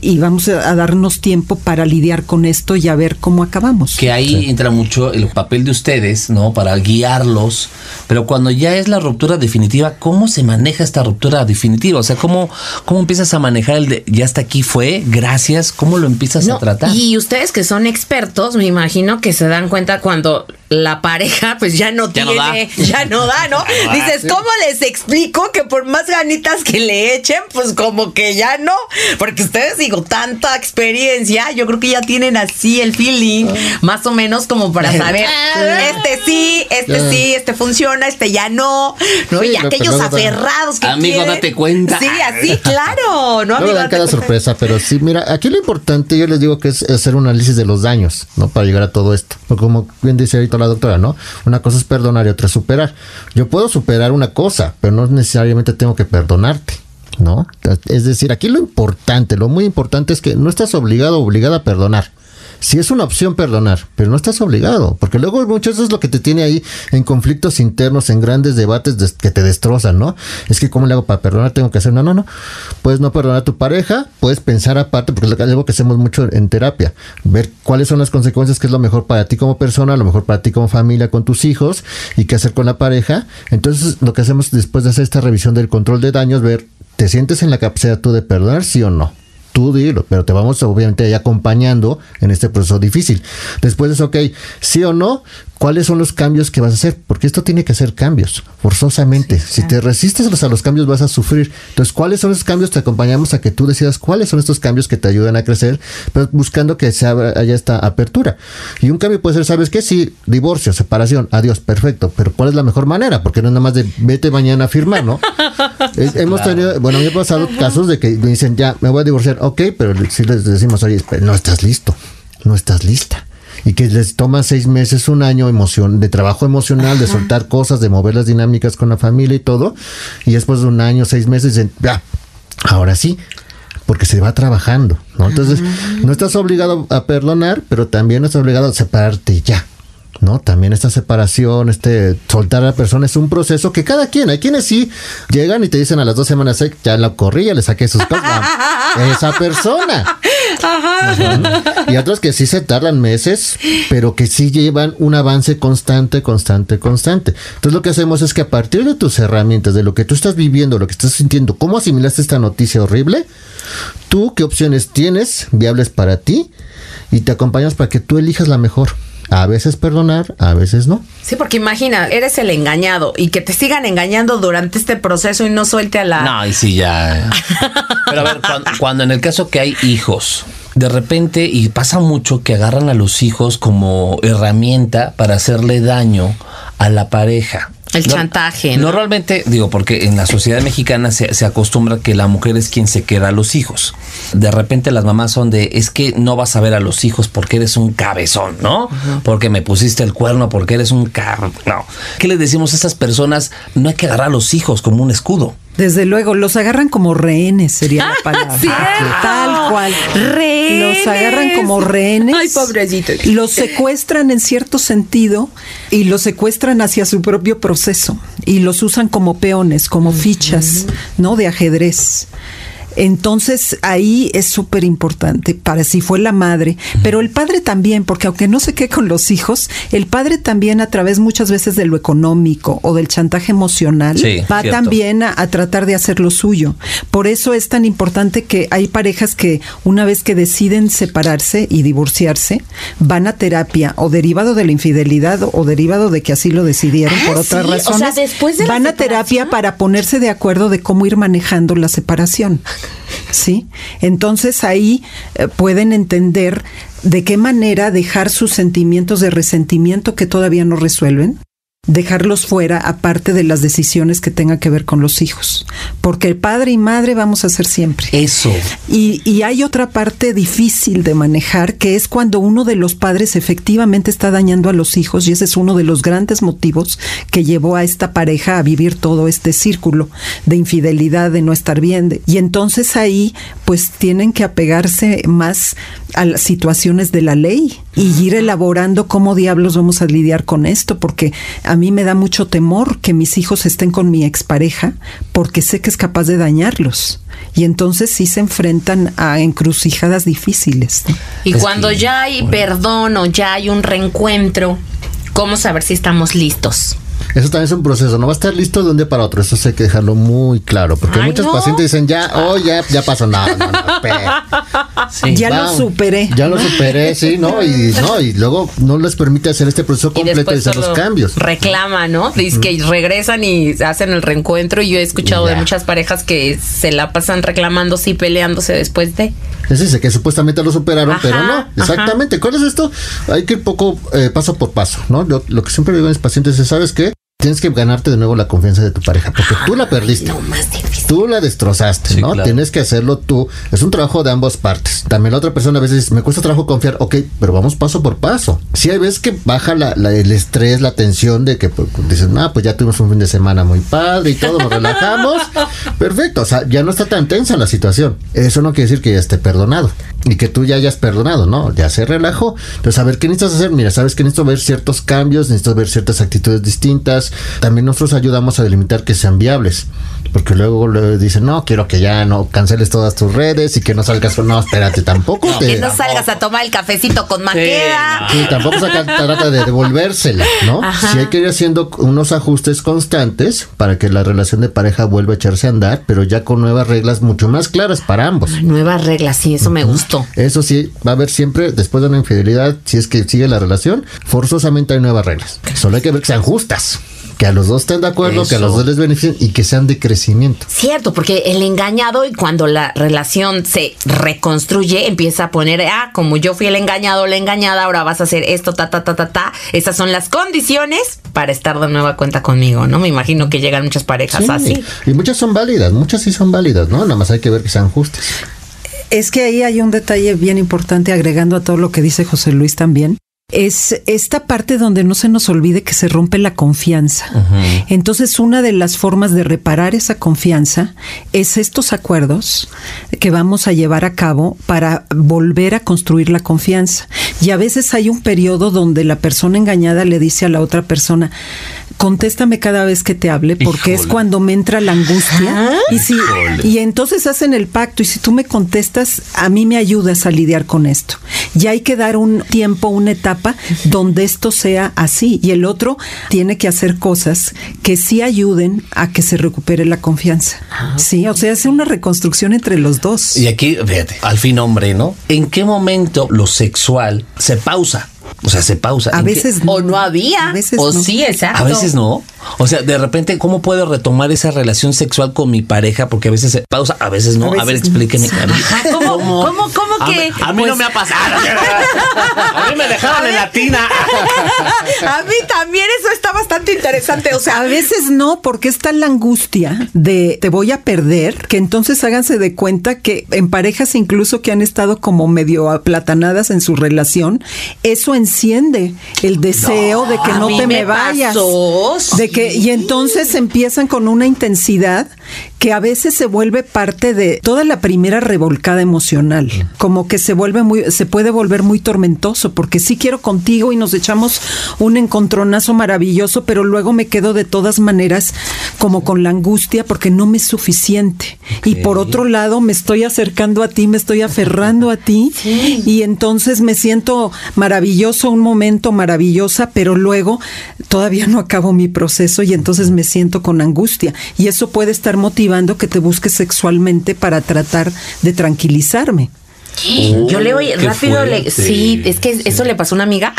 y vamos a, darnos tiempo para lidiar con esto y a ver cómo acabamos. Que ahí entra mucho el papel de ustedes, ¿no? Para guiarlos. Pero cuando ya es la ruptura definitiva, ¿cómo se maneja esta ruptura definitiva? O sea, ¿cómo, cómo empiezas a manejar el de ya hasta aquí fue, gracias? ¿Cómo lo empiezas No, a tratar? Y ustedes que son expertos, me imagino que se dan cuenta cuando la pareja pues ya no Ya no tiene, da. ya no da, ¿no? [LAUGHS] Dices, ¿cómo les explico que por más ganitas que le echen, pues como que ya no? Porque ustedes digo, tanta experiencia, yo creo que ya tienen así el feeling, más o menos como para saber, [LAUGHS] este sí, este Ah. sí, este funciona, este ya no, ¿no? Sí, y lo que aquellos aferrados que Amigo, quieren- date cuenta. Sí, así, [LAUGHS] claro, ¿no? No amigo, me dan date cada sorpresa, pero sí, mira, aquí lo importante yo les digo que es hacer un análisis de los daños, ¿no? Para llegar a todo esto. Porque como bien dice ahorita la doctora, ¿no? Una cosa es perdonar y otra es superar. Yo puedo superar una cosa, pero no necesariamente tengo que perdonarte. ¿No? Es decir, aquí lo importante, lo muy importante es que no estás obligado o obligada a perdonar. Si es una opción perdonar, pero no estás obligado, porque luego muchas veces es lo que te tiene ahí en conflictos internos, en grandes debates que te destrozan, ¿no? Es que cómo le hago para perdonar, tengo que hacer, no, no, no. Puedes no perdonar a tu pareja, puedes pensar aparte, porque es algo que hacemos mucho en terapia, ver cuáles son las consecuencias, qué es lo mejor para ti como persona, lo mejor para ti como familia, con tus hijos, y qué hacer con la pareja. Entonces, lo que hacemos después de hacer esta revisión del control de daños, ver, ¿te sientes en la capacidad tú de perdonar, sí o no? Tú dilo, pero te vamos obviamente ahí acompañando en este proceso difícil. Después es, ok, sí o no, ¿cuáles son los cambios que vas a hacer? Porque esto tiene que hacer cambios, forzosamente. Si te resistes a los cambios vas a sufrir. Entonces, ¿cuáles son esos cambios? Te acompañamos a que tú decidas cuáles son estos cambios que te ayudan a crecer, pero buscando que se abra, haya esta apertura. Y un cambio puede ser, ¿sabes qué? Sí, divorcio, separación, adiós, perfecto, pero ¿cuál es la mejor manera? Porque no es nada más de vete mañana a firmar, ¿no? [LAUGHS] Es- hemos tenido, bueno, a mí me ha pasado casos de que me dicen, ya, me voy a divorciar, ok, pero si les decimos, oye, espera, no estás listo, no estás lista. Y que les toma seis meses, un año emoción, de trabajo emocional, de soltar cosas, de mover las dinámicas con la familia y todo. Y después de un año, seis meses, dicen, ya, ahora sí, porque se va trabajando, ¿no? Entonces, no estás obligado a perdonar, pero también no estás obligado a separarte ya. ¿No? También esta separación, este soltar a la persona es un proceso que cada quien, hay quienes sí llegan y te dicen a las dos semanas, "Ay, ya la corrí, ya le saqué sus cosas. [LAUGHS] esa persona. Ujú. Y otros que sí se tardan meses, pero que sí llevan un avance constante, constante, constante. Entonces lo que hacemos es que a partir de tus herramientas, de lo que tú estás viviendo, lo que estás sintiendo, cómo asimilaste esta noticia horrible, tú qué opciones tienes viables para ti y te acompañas para que tú elijas la mejor. A veces perdonar, a veces no. Sí, porque imagina, eres el engañado y que te sigan engañando durante este proceso y no suelte a la... No, y sí, ya. [LAUGHS] Pero a ver, cuando, cuando en el caso que hay hijos, de repente, y pasa mucho que agarran a los hijos como herramienta para hacerle daño a la pareja. El No- chantaje, ¿no? Normalmente, digo, porque en la sociedad mexicana se, se acostumbra que la mujer es quien se queda a los hijos. De repente las mamás son de, es que no vas a ver a los hijos porque eres un cabezón, ¿no? Porque me pusiste el cuerno, porque eres un car... No. ¿Qué les decimos a estas personas? No hay que agarrar a los hijos como un escudo. Desde luego, los agarran como rehenes, sería la palabra. cierto. Tal cual. Rehenes. Los agarran como rehenes. Ay, pobrecitos. Los secuestran en cierto sentido y los secuestran hacia su propio proceso y los usan como peones, como fichas, ¿no? De ajedrez. Entonces ahí es súper importante para si fue la madre, pero el padre también, porque aunque no se quede con los hijos, el padre también a través muchas veces de lo económico o del chantaje emocional Sí, va cierto. también a, a tratar de hacer lo suyo. Por eso es tan importante que hay parejas que una vez que deciden separarse y divorciarse, van a terapia o derivado de la infidelidad o derivado de que así lo decidieron Ah, por otras sí, o sea, razones. después de van a terapia para ponerse de acuerdo de cómo ir manejando la separación. ¿Sí? Entonces ahí eh, pueden entender de qué manera dejar sus sentimientos de resentimiento que todavía no resuelven, dejarlos fuera aparte de las decisiones que tengan que ver con los hijos. Porque el padre y madre vamos a ser siempre. Eso. Y, y hay otra parte difícil de manejar, que es cuando uno de los padres efectivamente está dañando a los hijos, y ese es uno de los grandes motivos que llevó a esta pareja a vivir todo este círculo de infidelidad, de no estar bien. de- y entonces ahí, pues tienen que apegarse más a las situaciones de la ley y ir elaborando cómo diablos vamos a lidiar con esto, porque a mí me da mucho temor que mis hijos estén con mi expareja, porque sé que es capaz de dañarlos. Y entonces sí se enfrentan a encrucijadas difíciles. ¿no? Y Es cuando que- ya hay perdón o ya hay un reencuentro, ¿cómo saber si estamos listos? Eso también es un proceso, no va a estar listo de un día para otro, eso sí hay que dejarlo muy claro, porque Ay, muchos no. pacientes dicen, ya, oh, ya, ya pasó, no, no, no. [LAUGHS] Sí. Ya lo superé. Ya lo superé, sí, ¿no? Y, no, y luego no les permite hacer este proceso completo y hacer los cambios. reclama, ¿no? Dice que regresan y hacen el reencuentro. Y yo he escuchado de muchas parejas que se la pasan reclamándose y peleándose después de. Es ese que supuestamente lo superaron, Ajá, pero no. ajá. Exactamente. ¿Cuál es esto? Hay que ir poco eh, paso por paso, ¿no? Lo, lo que siempre digo a mis pacientes es, ¿sabes qué? Tienes que ganarte de nuevo la confianza de tu pareja, porque tú la perdiste. Más difícil. Tú la destrozaste, Sí, ¿no? claro. Tienes que hacerlo tú. Es un trabajo de ambas partes. También la otra persona a veces dice, me cuesta trabajo confiar. Ok, pero vamos paso por paso. Si hay veces que baja la- la- el estrés, la tensión de que pues, dicen, ah, pues ya tuvimos un fin de semana muy padre y todo, nos relajamos. [LAUGHS] Perfecto, o sea, ya no está tan tensa la situación. Eso no quiere decir que ya esté perdonado y que tú ya hayas perdonado, ¿no? Ya se relajó. Entonces, a ver, ¿qué necesitas hacer? Mira, sabes que necesito ver ciertos cambios, necesito ver ciertas actitudes distintas. También nosotros ayudamos a delimitar que sean viables. Porque luego le dicen, no, quiero que ya no canceles todas tus redes y que no salgas no, espérate, tampoco te... Que no salgas a tomar el cafecito con maqueda. Sí, tampoco se trata de devolvérsela, ¿no? Ajá. Sí hay que ir haciendo unos ajustes constantes para que la relación de pareja vuelva a echarse a andar, pero ya con nuevas reglas mucho más claras para ambos. Nuevas reglas, sí, eso me gustó. Eso sí, va a haber siempre, después de una infidelidad, si es que sigue la relación, forzosamente hay nuevas reglas. Solo hay que ver que sean justas, que a los dos estén de acuerdo, que a los dos les beneficien y que sean de crecimiento. Cierto, porque el engañado y cuando la relación se reconstruye empieza a poner, ah, como yo fui el engañado o la engañada, ahora vas a hacer esto, ta, ta, ta, ta, ta. Esas son las condiciones para estar de nueva cuenta conmigo, ¿no? Me imagino que llegan muchas parejas Sí, así. Y muchas son válidas, muchas sí son válidas, ¿no? Nada más hay que ver que sean justas. Es que ahí hay un detalle bien importante agregando a todo lo que dice José Luis también. Es esta parte donde no se nos olvide que se rompe la confianza. Entonces, una de las formas de reparar esa confianza es estos acuerdos que vamos a llevar a cabo para volver a construir la confianza. Y a veces hay un periodo donde la persona engañada le dice a la otra persona, contéstame cada vez que te hable, porque es cuando me entra la angustia. Y si, Híjole. y entonces hacen el pacto y si tú me contestas, a mí me ayudas a lidiar con esto. Y hay que dar un tiempo, una etapa donde esto sea así y el otro tiene que hacer cosas que sí ayuden a que se recupere la confianza. Sí, o sea, es una reconstrucción entre los dos. Y aquí, fíjate, al fin hombre, ¿no? ¿En qué momento lo sexual se pausa? O sea, se pausa. A ¿En qué- veces O no había. A veces o no. sí, exacto. A veces no. O sea, de repente, ¿cómo puedo retomar esa relación sexual con mi pareja? Porque a veces se pausa, a veces no. A A, ver, veces. A ver. Ajá, [LAUGHS] ¿cómo, cómo, cómo A que? mí- A mí no Pues, me ha pasado. [LAUGHS] A mí me dejaron en la tina. [LAUGHS] A mí también eso está bastante interesante. O sea, A veces no, porque está la angustia de te voy a perder, que entonces háganse de cuenta que en parejas incluso que han estado como medio aplatanadas en su relación, eso enciende el deseo de que a no te me, me vayas. pasó, de que y entonces empiezan con una intensidad que a veces se vuelve parte de toda la primera revolcada emocional, como que se vuelve muy se puede volver muy tormentoso porque sí quiero contigo y nos echamos un encontronazo maravilloso, pero luego me quedo de todas maneras como con la angustia porque no me es suficiente. Y por otro lado me estoy acercando a ti, me estoy aferrando a ti [LAUGHS] y entonces me siento maravilloso, un momento maravillosa, pero luego todavía no acabo mi proceso y entonces me siento con angustia. Y eso puede estar que te busques sexualmente para tratar de tranquilizarme. Yo le oí Qué rápido, le, sí, es que eso le pasó a una amiga.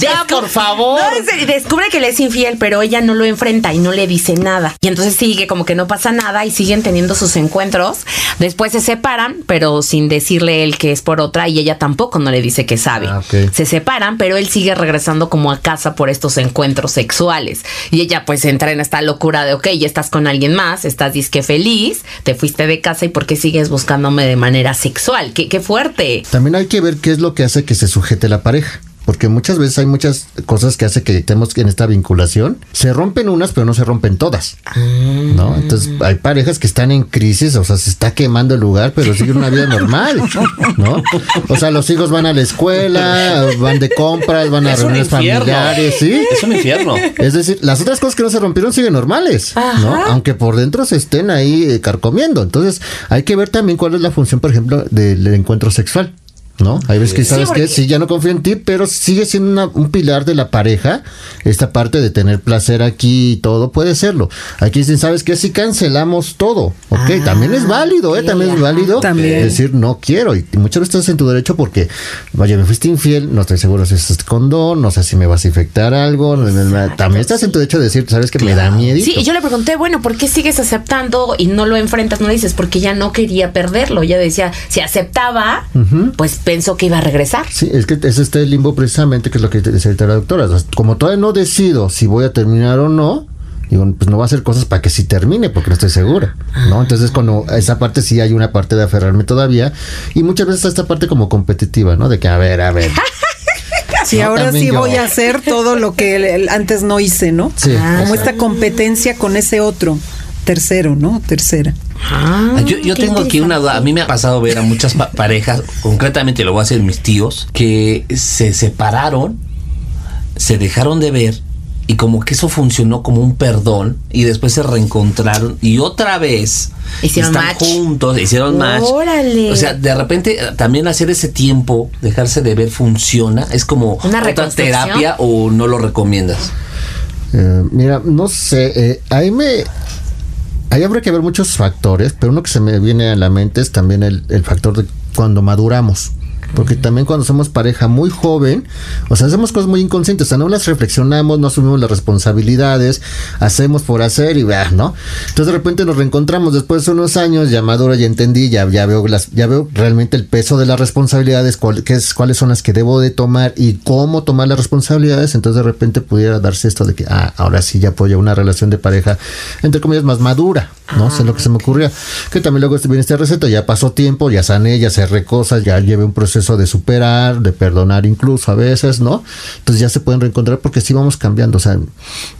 Ya, [LAUGHS] por favor. No, descubre que le es infiel, pero ella no lo enfrenta y no le dice nada. Y entonces sigue como que no pasa nada y siguen teniendo sus encuentros. Después se separan, pero sin decirle él que es por otra y ella tampoco no le dice que sabe. Ah. Se separan, pero él sigue regresando como a casa por estos encuentros sexuales. Y ella pues entra en esta locura de, ok, ya estás con alguien más, estás disque feliz, te fuiste de casa y por qué sigues buscándome de manera sexual. Qué, qué fuerte. También hay que ver qué es lo que hace que se sujete la pareja. Porque muchas veces hay muchas cosas que hace que estemos en esta vinculación. Se rompen unas, pero no se rompen todas. ¿No? Entonces hay parejas que están en crisis, o sea, se está quemando el lugar, pero siguen una vida normal. ¿No? O sea, los hijos van a la escuela, van de compras, van a Es un reuniones familiares, ¿sí? Es un infierno. Es decir, las otras cosas que no se rompieron siguen normales, ¿no? Aunque por dentro se estén ahí eh, carcomiendo. Entonces, hay que ver también cuál es la función, por ejemplo, del encuentro sexual. ¿No? Hay veces que Sí, sabes porque- que sí, ya no confío en ti, pero sigue siendo una- un pilar de la pareja. Esta parte de tener placer aquí y todo puede serlo. Aquí dicen, ¿sabes qué? Si cancelamos todo, ¿ok? Ah, también es válido, ¿eh? También es válido También. decir no quiero. Y muchas veces estás en tu derecho porque, vaya, me fuiste infiel, no estoy seguro si es condón, no sé si me vas a infectar algo. También estás en tu derecho de decir, ¿sabes que me da miedo? Sí, y yo le pregunté, bueno, ¿por qué sigues aceptando y no lo enfrentas? No le dices, porque ya no quería perderlo. Ella decía, si aceptaba, pues pensó que iba a regresar. Sí, es que es este limbo precisamente, que es lo que ahorita la doctora. Como todavía no decido si voy a terminar o no, digo, pues no va a hacer cosas para que sí termine, porque no estoy segura, ¿no? Entonces, cuando esa parte sí hay una parte de aferrarme todavía, y muchas veces está esta parte como competitiva, ¿no? De que, a ver, a ver. [LAUGHS] Si No, ahora sí yo. voy a hacer todo lo que antes no hice, ¿no? Sí, Como esta competencia con ese otro. Tercero, ¿no? Tercera. Ah, Yo, yo tengo aquí una duda. A mí me ha pasado ver a muchas pa- parejas, concretamente lo voy a hacer mis tíos, que se separaron, se dejaron de ver y como que eso funcionó como un perdón y después se reencontraron y otra vez Hicieron están match. juntos, hicieron match. Órale. O sea, de repente eh, también hacer ese tiempo, dejarse de ver funciona, es como Una otra terapia o no lo recomiendas. Eh, mira, no sé, eh, ahí me... Ahí habrá que ver muchos factores, pero uno que se me viene a la mente es también el, el factor de cuando maduramos. Porque también cuando somos pareja muy joven, o sea, hacemos cosas muy inconscientes, o sea, no las reflexionamos, no asumimos las responsabilidades, hacemos por hacer y va, ¿no? Entonces de repente nos reencontramos después de unos años, ya madura, ya entendí, ya, veo las, ya veo realmente el peso de las responsabilidades, qué es, cuáles son las que debo de tomar y cómo tomar las responsabilidades, entonces de repente pudiera darse esto de que, ah, ahora sí ya llevar una relación de pareja, entre comillas, más madura, ¿no? Eso es lo que se me ocurría. Que también luego viene esta receta, ya pasó tiempo, ya sané, ya cerré cosas, ya llevé un proceso de superar, de perdonar incluso a veces, ¿no? Entonces ya se pueden reencontrar porque sí vamos cambiando, o sea,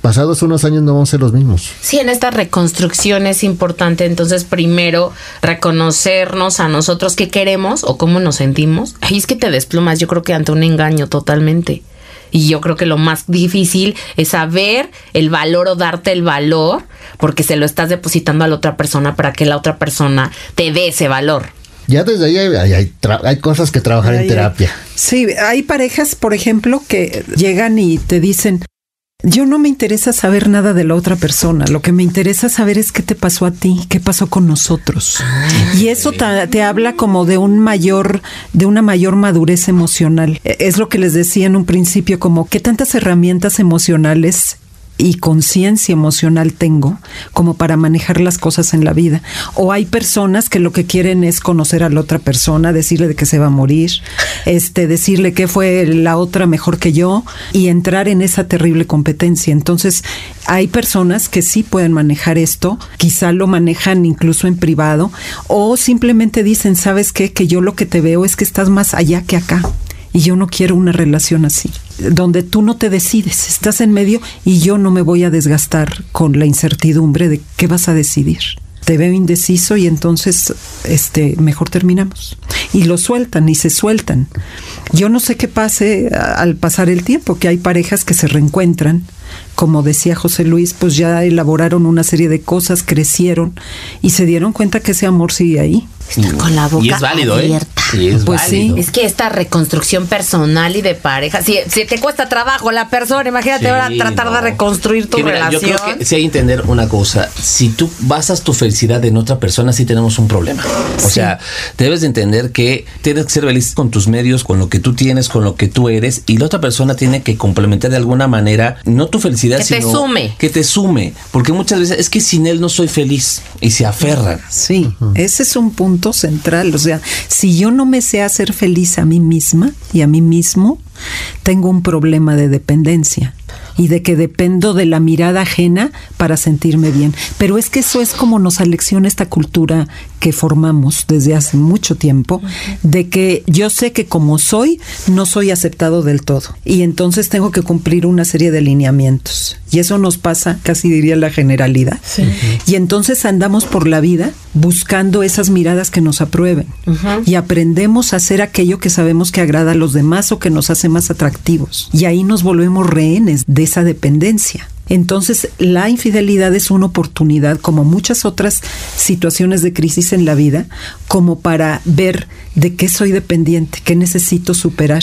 pasados unos años no vamos a ser los mismos. Sí, en esta reconstrucción es importante entonces primero reconocernos a nosotros qué queremos o cómo nos sentimos. Ay, es que te desplumas, yo creo que ante un engaño totalmente. Y yo creo que lo más difícil es saber el valor o darte el valor porque se lo estás depositando a la otra persona para que la otra persona te dé ese valor. Ya desde ahí hay, hay- hay tra- hay cosas que trabajar en terapia. Sí, hay parejas, por ejemplo, que llegan y te dicen, Yo no me interesa saber nada de la otra persona. Lo que me interesa saber es qué te pasó a ti, qué pasó con nosotros. y eso te, habla como de un mayor, de una mayor madurez emocional. E- Es lo que les decía en un principio, como qué tantas herramientas emocionales y conciencia emocional tengo como para manejar las cosas en la vida. O hay personas que lo que quieren es conocer a la otra persona, decirle de que se va a morir, este, decirle que fue la otra mejor que yo y entrar en esa terrible competencia. Entonces, hay personas que sí pueden manejar esto, quizá lo manejan incluso en privado, o simplemente dicen, ¿sabes qué? Que yo lo que te veo es que estás más allá que acá. Y yo no quiero una relación así, donde tú no te decides, estás en medio y yo no me voy a desgastar con la incertidumbre de qué vas a decidir. Te veo indeciso y entonces este mejor terminamos. Y lo sueltan y se sueltan. Yo no sé qué pase al pasar el tiempo, que hay parejas que se reencuentran, como decía José Luis, pues ya elaboraron una serie de cosas, crecieron y se dieron cuenta que ese amor sigue ahí. Está con la boca y es válido, abierta. ¿eh? Y es Pues sí. válido. Es que esta reconstrucción personal y de pareja, si, si te cuesta trabajo la persona, imagínate Sí, ahora tratar no. de reconstruir tu Que mira, relación. Yo creo que sí hay que entender una cosa. Si tú basas tu felicidad en otra persona, sí tenemos un problema. O sea, debes de entender que tienes que ser feliz con tus medios, con lo que tú tienes, con lo que tú eres, y la otra persona tiene que complementar de alguna manera, no tu felicidad, Que te sino sume. que te sume. Porque muchas veces es que sin él no soy feliz y se aferran. Sí, ese es un punto central. O sea, si yo no me sé hacer feliz a mí misma y a mí mismo, tengo un problema de dependencia y de que dependo de la mirada ajena para sentirme bien. Pero es que eso es como nos alecciona esta cultura que formamos desde hace mucho tiempo, de que yo sé que como soy, no soy aceptado del todo. Y entonces tengo que cumplir una serie de lineamientos. Y eso nos pasa, casi diría la generalidad. Y entonces andamos por la vida buscando esas miradas que nos aprueben. Y aprendemos a hacer aquello que sabemos que agrada a los demás o que nos hace más atractivos. Y ahí nos volvemos rehenes de esa dependencia. Entonces, la infidelidad es una oportunidad, como muchas otras situaciones de crisis en la vida, como para ver de qué soy dependiente, qué necesito superar.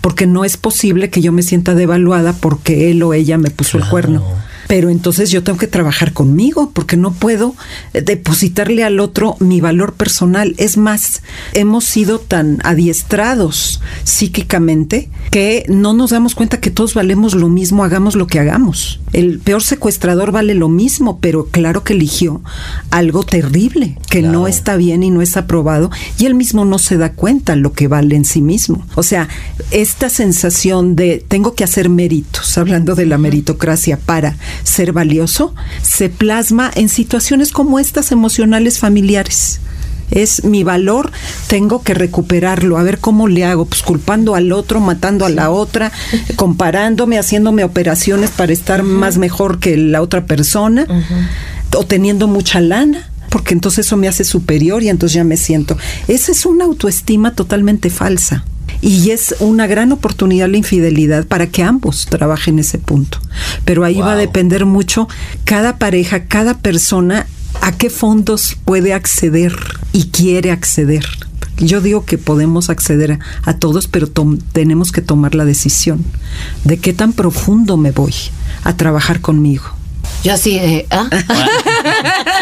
Porque no es posible que yo me sienta devaluada porque él o ella me puso el cuerno. Pero entonces yo tengo que trabajar conmigo porque no puedo eh, depositarle al otro mi valor personal. Es más, hemos sido tan adiestrados psíquicamente que no nos damos cuenta que todos valemos lo mismo, hagamos lo que hagamos. El peor secuestrador vale lo mismo, pero claro que eligió algo terrible, que no está bien y no es aprobado, y él mismo no se da cuenta lo que vale en sí mismo. O sea, esta sensación de tengo que hacer méritos, hablando de la meritocracia para ser valioso, se plasma en situaciones como estas emocionales familiares. Es mi valor, tengo que recuperarlo, a ver cómo le hago, pues culpando al otro, matando a la otra, [LAUGHS] comparándome, haciéndome operaciones para estar más mejor que la otra persona, o teniendo mucha lana, porque entonces eso me hace superior y entonces ya me siento. Esa es una autoestima totalmente falsa. Y es una gran oportunidad la infidelidad para que ambos trabajen ese punto. Pero ahí va a depender mucho cada pareja, cada persona, a qué fondos puede acceder y quiere acceder. Yo digo que podemos acceder a, a todos, pero tom- tenemos que tomar la decisión de qué tan profundo me voy a trabajar conmigo. Yo así, de, ¿ah?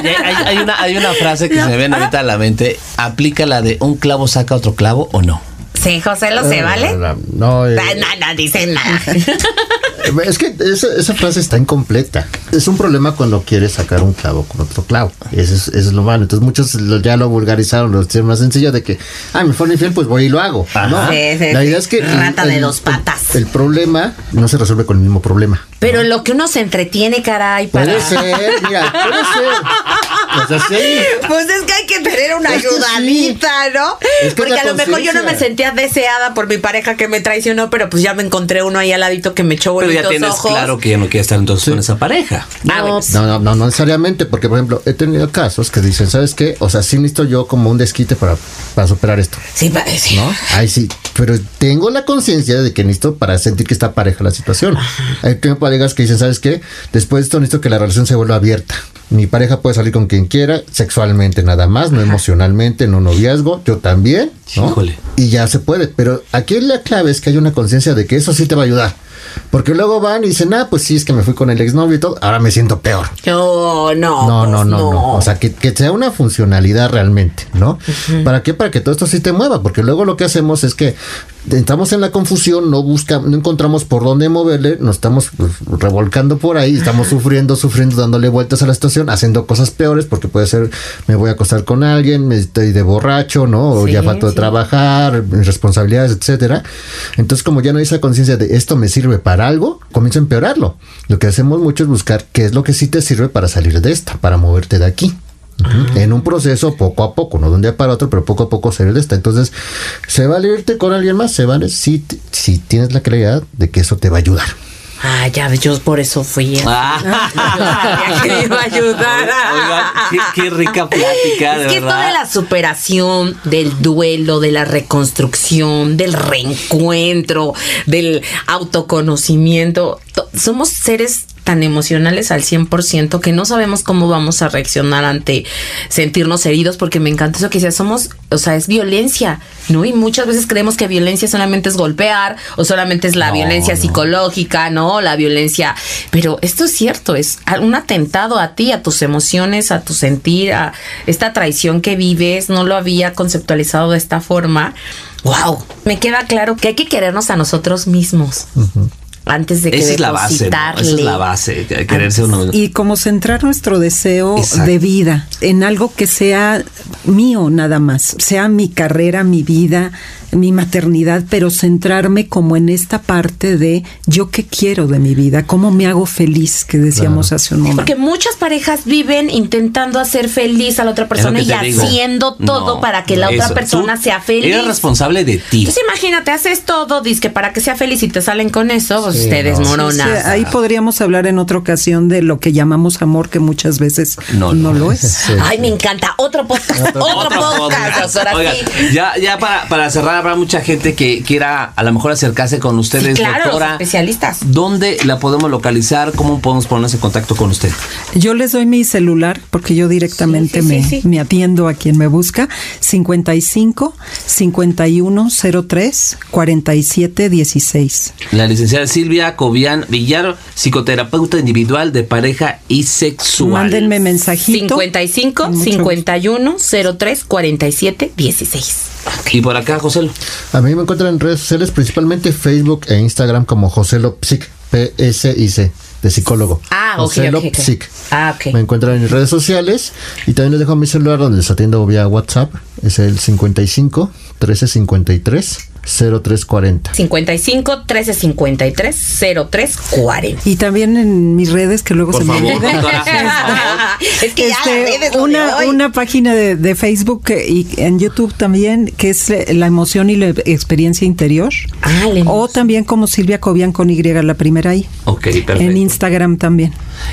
Y hay, hay- hay una, hay una frase que se me viene ahorita a la mente. Aplica la de un clavo saca otro clavo o no. Sí, José, lo sé, ¿vale? No, eh, Ah, No, no dicen nada. [LAUGHS] es que esa, esa frase está incompleta. Es un problema cuando quieres sacar un clavo con otro clavo. Eso es, eso es lo malo. Entonces muchos lo- ya lo vulgarizaron, lo hicieron más sencillo de que, ah, me fueron infiel, pues voy y lo hago. No, Sí, sí, la idea es que... Rata de dos patas. El problema no se resuelve con el mismo problema. Pero en lo que uno se entretiene, caray, para. Puede ser, mira, puede ser. Pues así. Pues es que hay que tener una Es que sí. ayudadita, ¿no? Es que Porque a lo mejor yo no me sentía deseada por mi pareja que me traicionó, pero pues ya me encontré uno ahí al ladito que me echó Pero ya tienes ojos. claro que ya no quieres estar entonces con esa pareja. Ah. No, no, no, no necesariamente, porque por ejemplo, he tenido casos que dicen, ¿sabes qué? O sea, sí necesito yo como un desquite para, para superar esto. Sí, parece. ¿No? Ay, sí, pero tengo la conciencia de que necesito para sentir que está pareja la situación. Hay parejas que dicen, ¿sabes qué? Después de esto necesito que la relación se vuelva abierta. Mi pareja puede salir con quien quiera, sexualmente nada más, no emocionalmente, no noviazgo, yo también, ¿no? Híjole. Y ya se puede, pero aquí la clave es que hay una conciencia de que eso sí te va a ayudar. Porque luego van y dicen, ah, pues sí, es que me fui con el exnovio y todo, ahora me siento peor. No, no. No, no, pues no, no. O sea, que, que sea una funcionalidad realmente, ¿no? ¿Para qué? Para que todo esto sí te mueva, porque luego lo que hacemos es que estamos en la confusión, no buscamos, no encontramos por dónde moverle, nos estamos pues, revolcando por ahí, estamos [LAUGHS] sufriendo, sufriendo, dándole vueltas a la situación, haciendo cosas peores, porque puede ser, me voy a acostar con alguien, me estoy de borracho, ¿no? O Sí, ya falto de trabajar, responsabilidades, etcétera. Entonces, como ya no hay esa conciencia de esto me sirve para algo, comienza a empeorarlo. Lo que hacemos mucho es buscar qué es lo que sí te sirve para salir de esta, para moverte de aquí. En un proceso poco a poco, no de un día para otro, pero poco a poco salir de esta. Entonces, ¿se vale irte con alguien más? Se vale si, si tienes la claridad de que eso te va a ayudar. Ah, ya yo por eso fui. Ah. [LAUGHS] Ya que me iba a ayudar. Qué, qué rica plática, de Es que esto verdad. de la superación, del duelo, de la reconstrucción, del reencuentro, del autoconocimiento, to- somos seres tan emocionales al 100% que no sabemos cómo vamos a reaccionar ante sentirnos heridos porque me encanta eso que decía, somos, o sea, es violencia, ¿no? Y muchas veces creemos que violencia solamente es golpear o solamente es la No, violencia no. psicológica, ¿no? La violencia, pero esto es cierto, es un atentado a ti, a tus emociones, a tu sentir, a esta traición que vives, no lo había conceptualizado de esta forma. Wow, me queda claro que hay que querernos a nosotros mismos. Antes de que Esa es la base, ¿no? Esa es depositarle. la base, que- quererse uno. Y como centrar nuestro deseo Exacto. de vida en algo que sea mío nada más, sea mi carrera, mi vida, mi maternidad, pero centrarme como en esta parte de yo qué quiero de mi vida, cómo me hago feliz, que decíamos hace un momento. Porque muchas parejas viven intentando hacer feliz a la otra persona y digo. haciendo todo No, para que la eso. otra persona Tú sea feliz. Eres responsable de ti. Entonces imagínate, haces todo, dices que para que sea feliz y te salen con eso, pues Sí, te no. desmoronas. Sí, ahí podríamos hablar en otra ocasión de lo que llamamos amor, que muchas veces No, no, no. lo es. Sí. [LAUGHS] Ay, me encanta. Otro podcast. [LAUGHS] Otro, podcast. podcast. Ahora Oigan, sí. ya, ya para, para cerrar, habrá mucha gente que quiera a lo mejor acercarse con ustedes, Sí, claro, los doctora. especialistas. ¿Dónde la podemos localizar? ¿Cómo podemos ponernos en contacto con usted? Yo les doy mi celular porque yo directamente Sí, sí, me, sí, sí. me atiendo a quien me busca. 55 5103 4716. La licenciada Silvia Cobian Villar, psicoterapeuta individual de pareja y sexual. Mándenme mensajito. 55 Con mucho 51 03 47 16. Y por acá, José. A mí me encuentran en redes sociales, principalmente Facebook e Instagram como Joselo Psic, P-S-I-C, de psicólogo. Ah, ok, Joselo ok, ok. Psic. Ah, ok. Me encuentran en redes sociales y también les dejo mi celular donde les atiendo vía WhatsApp. Es el 55 1353 0340. 55 13 53 03 40. Y también en mis redes que luego Por se me favor, olvidan. por favor. [LAUGHS] es que ya Este, las redes una, una página de, de Facebook y en YouTube también, que es la emoción y la experiencia interior. Ah, o también como Silvia Cobian con Y, la primera ahí. Ok, perfecto. En Instagram también.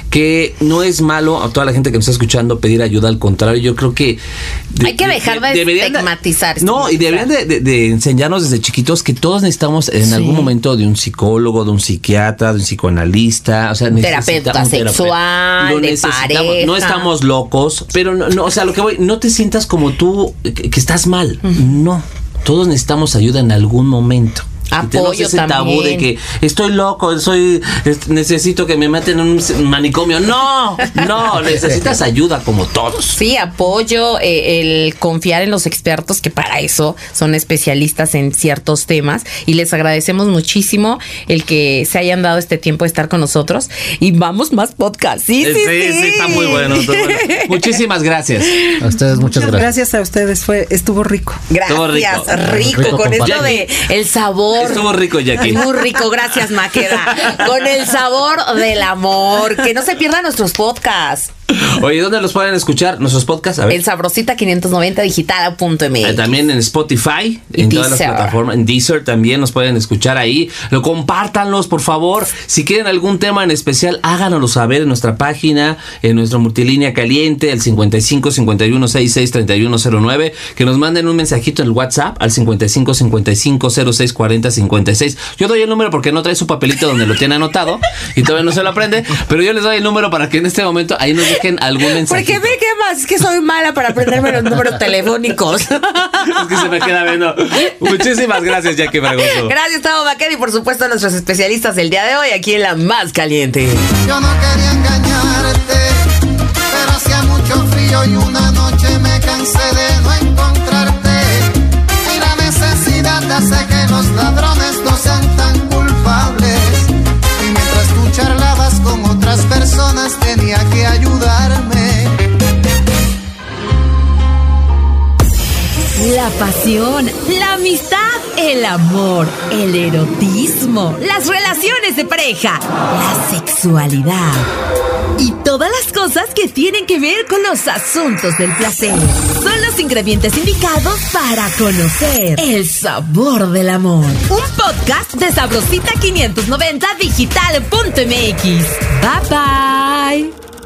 Que no es malo a toda la gente que nos está escuchando pedir ayuda, al contrario, yo creo que... Hay que dejar de deberían estigmatizar, No, y deberían de, de- de enseñarnos desde chiquitos que todos necesitamos en Sí. algún momento de un psicólogo, de un psiquiatra, de un psicoanalista, o sea, terapeuta terapeuta. sexual, Lo de pareja. No estamos locos, pero no, no, o sea, lo que voy, no te sientas como tú, que, que estás mal, no. Todos necesitamos ayuda en algún momento. Apoyo ese tabú de también. que estoy loco, soy es- necesito que me maten en un manicomio. No, no, [LAUGHS] necesitas ayuda como todos. Sí, apoyo, eh, el confiar en los expertos que para eso son especialistas en ciertos temas y les agradecemos muchísimo el que se hayan dado este tiempo de estar con nosotros y vamos más podcast. Sí, sí, Eh, sí. está muy bueno, está bueno. [LAUGHS] Muchísimas gracias. A ustedes muchas gracias. Gracias a ustedes, fue estuvo rico. Estuvo Gracias, rico. rico, Rico con esto de el sabor. Estuvo rico, Jackie. Muy rico, gracias, Maqueda. Con el sabor del amor. Que no se pierdan nuestros podcasts. Oye, ¿dónde los pueden escuchar nuestros podcasts? A ver. El sabrosita 590 digital.mx. Eh, También en Spotify, en todas las plataformas, en Deezer también nos pueden escuchar ahí. Lo compártanlos, por favor. Si quieren algún tema en especial, háganoslo saber en nuestra página, en nuestra multilínea caliente, el 55 51 66 3109, que nos manden un mensajito en el WhatsApp al 55 55 06 40 56. Yo doy el número porque no trae su papelito donde lo tiene anotado y todavía no se lo aprende, pero yo les doy el número para que en este momento ahí nos dejen algún mensaje. Porque ve qué más, es que soy mala para aprenderme los números telefónicos. Es que se me queda viendo. Muchísimas gracias, Jackie Fragoso. Gracias, Tavo Baquer, y por supuesto a nuestros especialistas del día de hoy aquí en La Más Caliente. Yo no quería engañarte, pero hacía mucho frío y una noche me cansé de no encontrarte. Hace que los ladrones no sean tan culpables. Y mientras tú charlabas con otras personas tenía que ayudarme. La pasión, la amistad, el amor, el erotismo, las relaciones de pareja, la sexualidad y todas las cosas que tienen que ver con los asuntos del placer. Son los ingredientes indicados para conocer el sabor del amor. Un podcast de Sabrosita 590 digital.mx. Bye bye.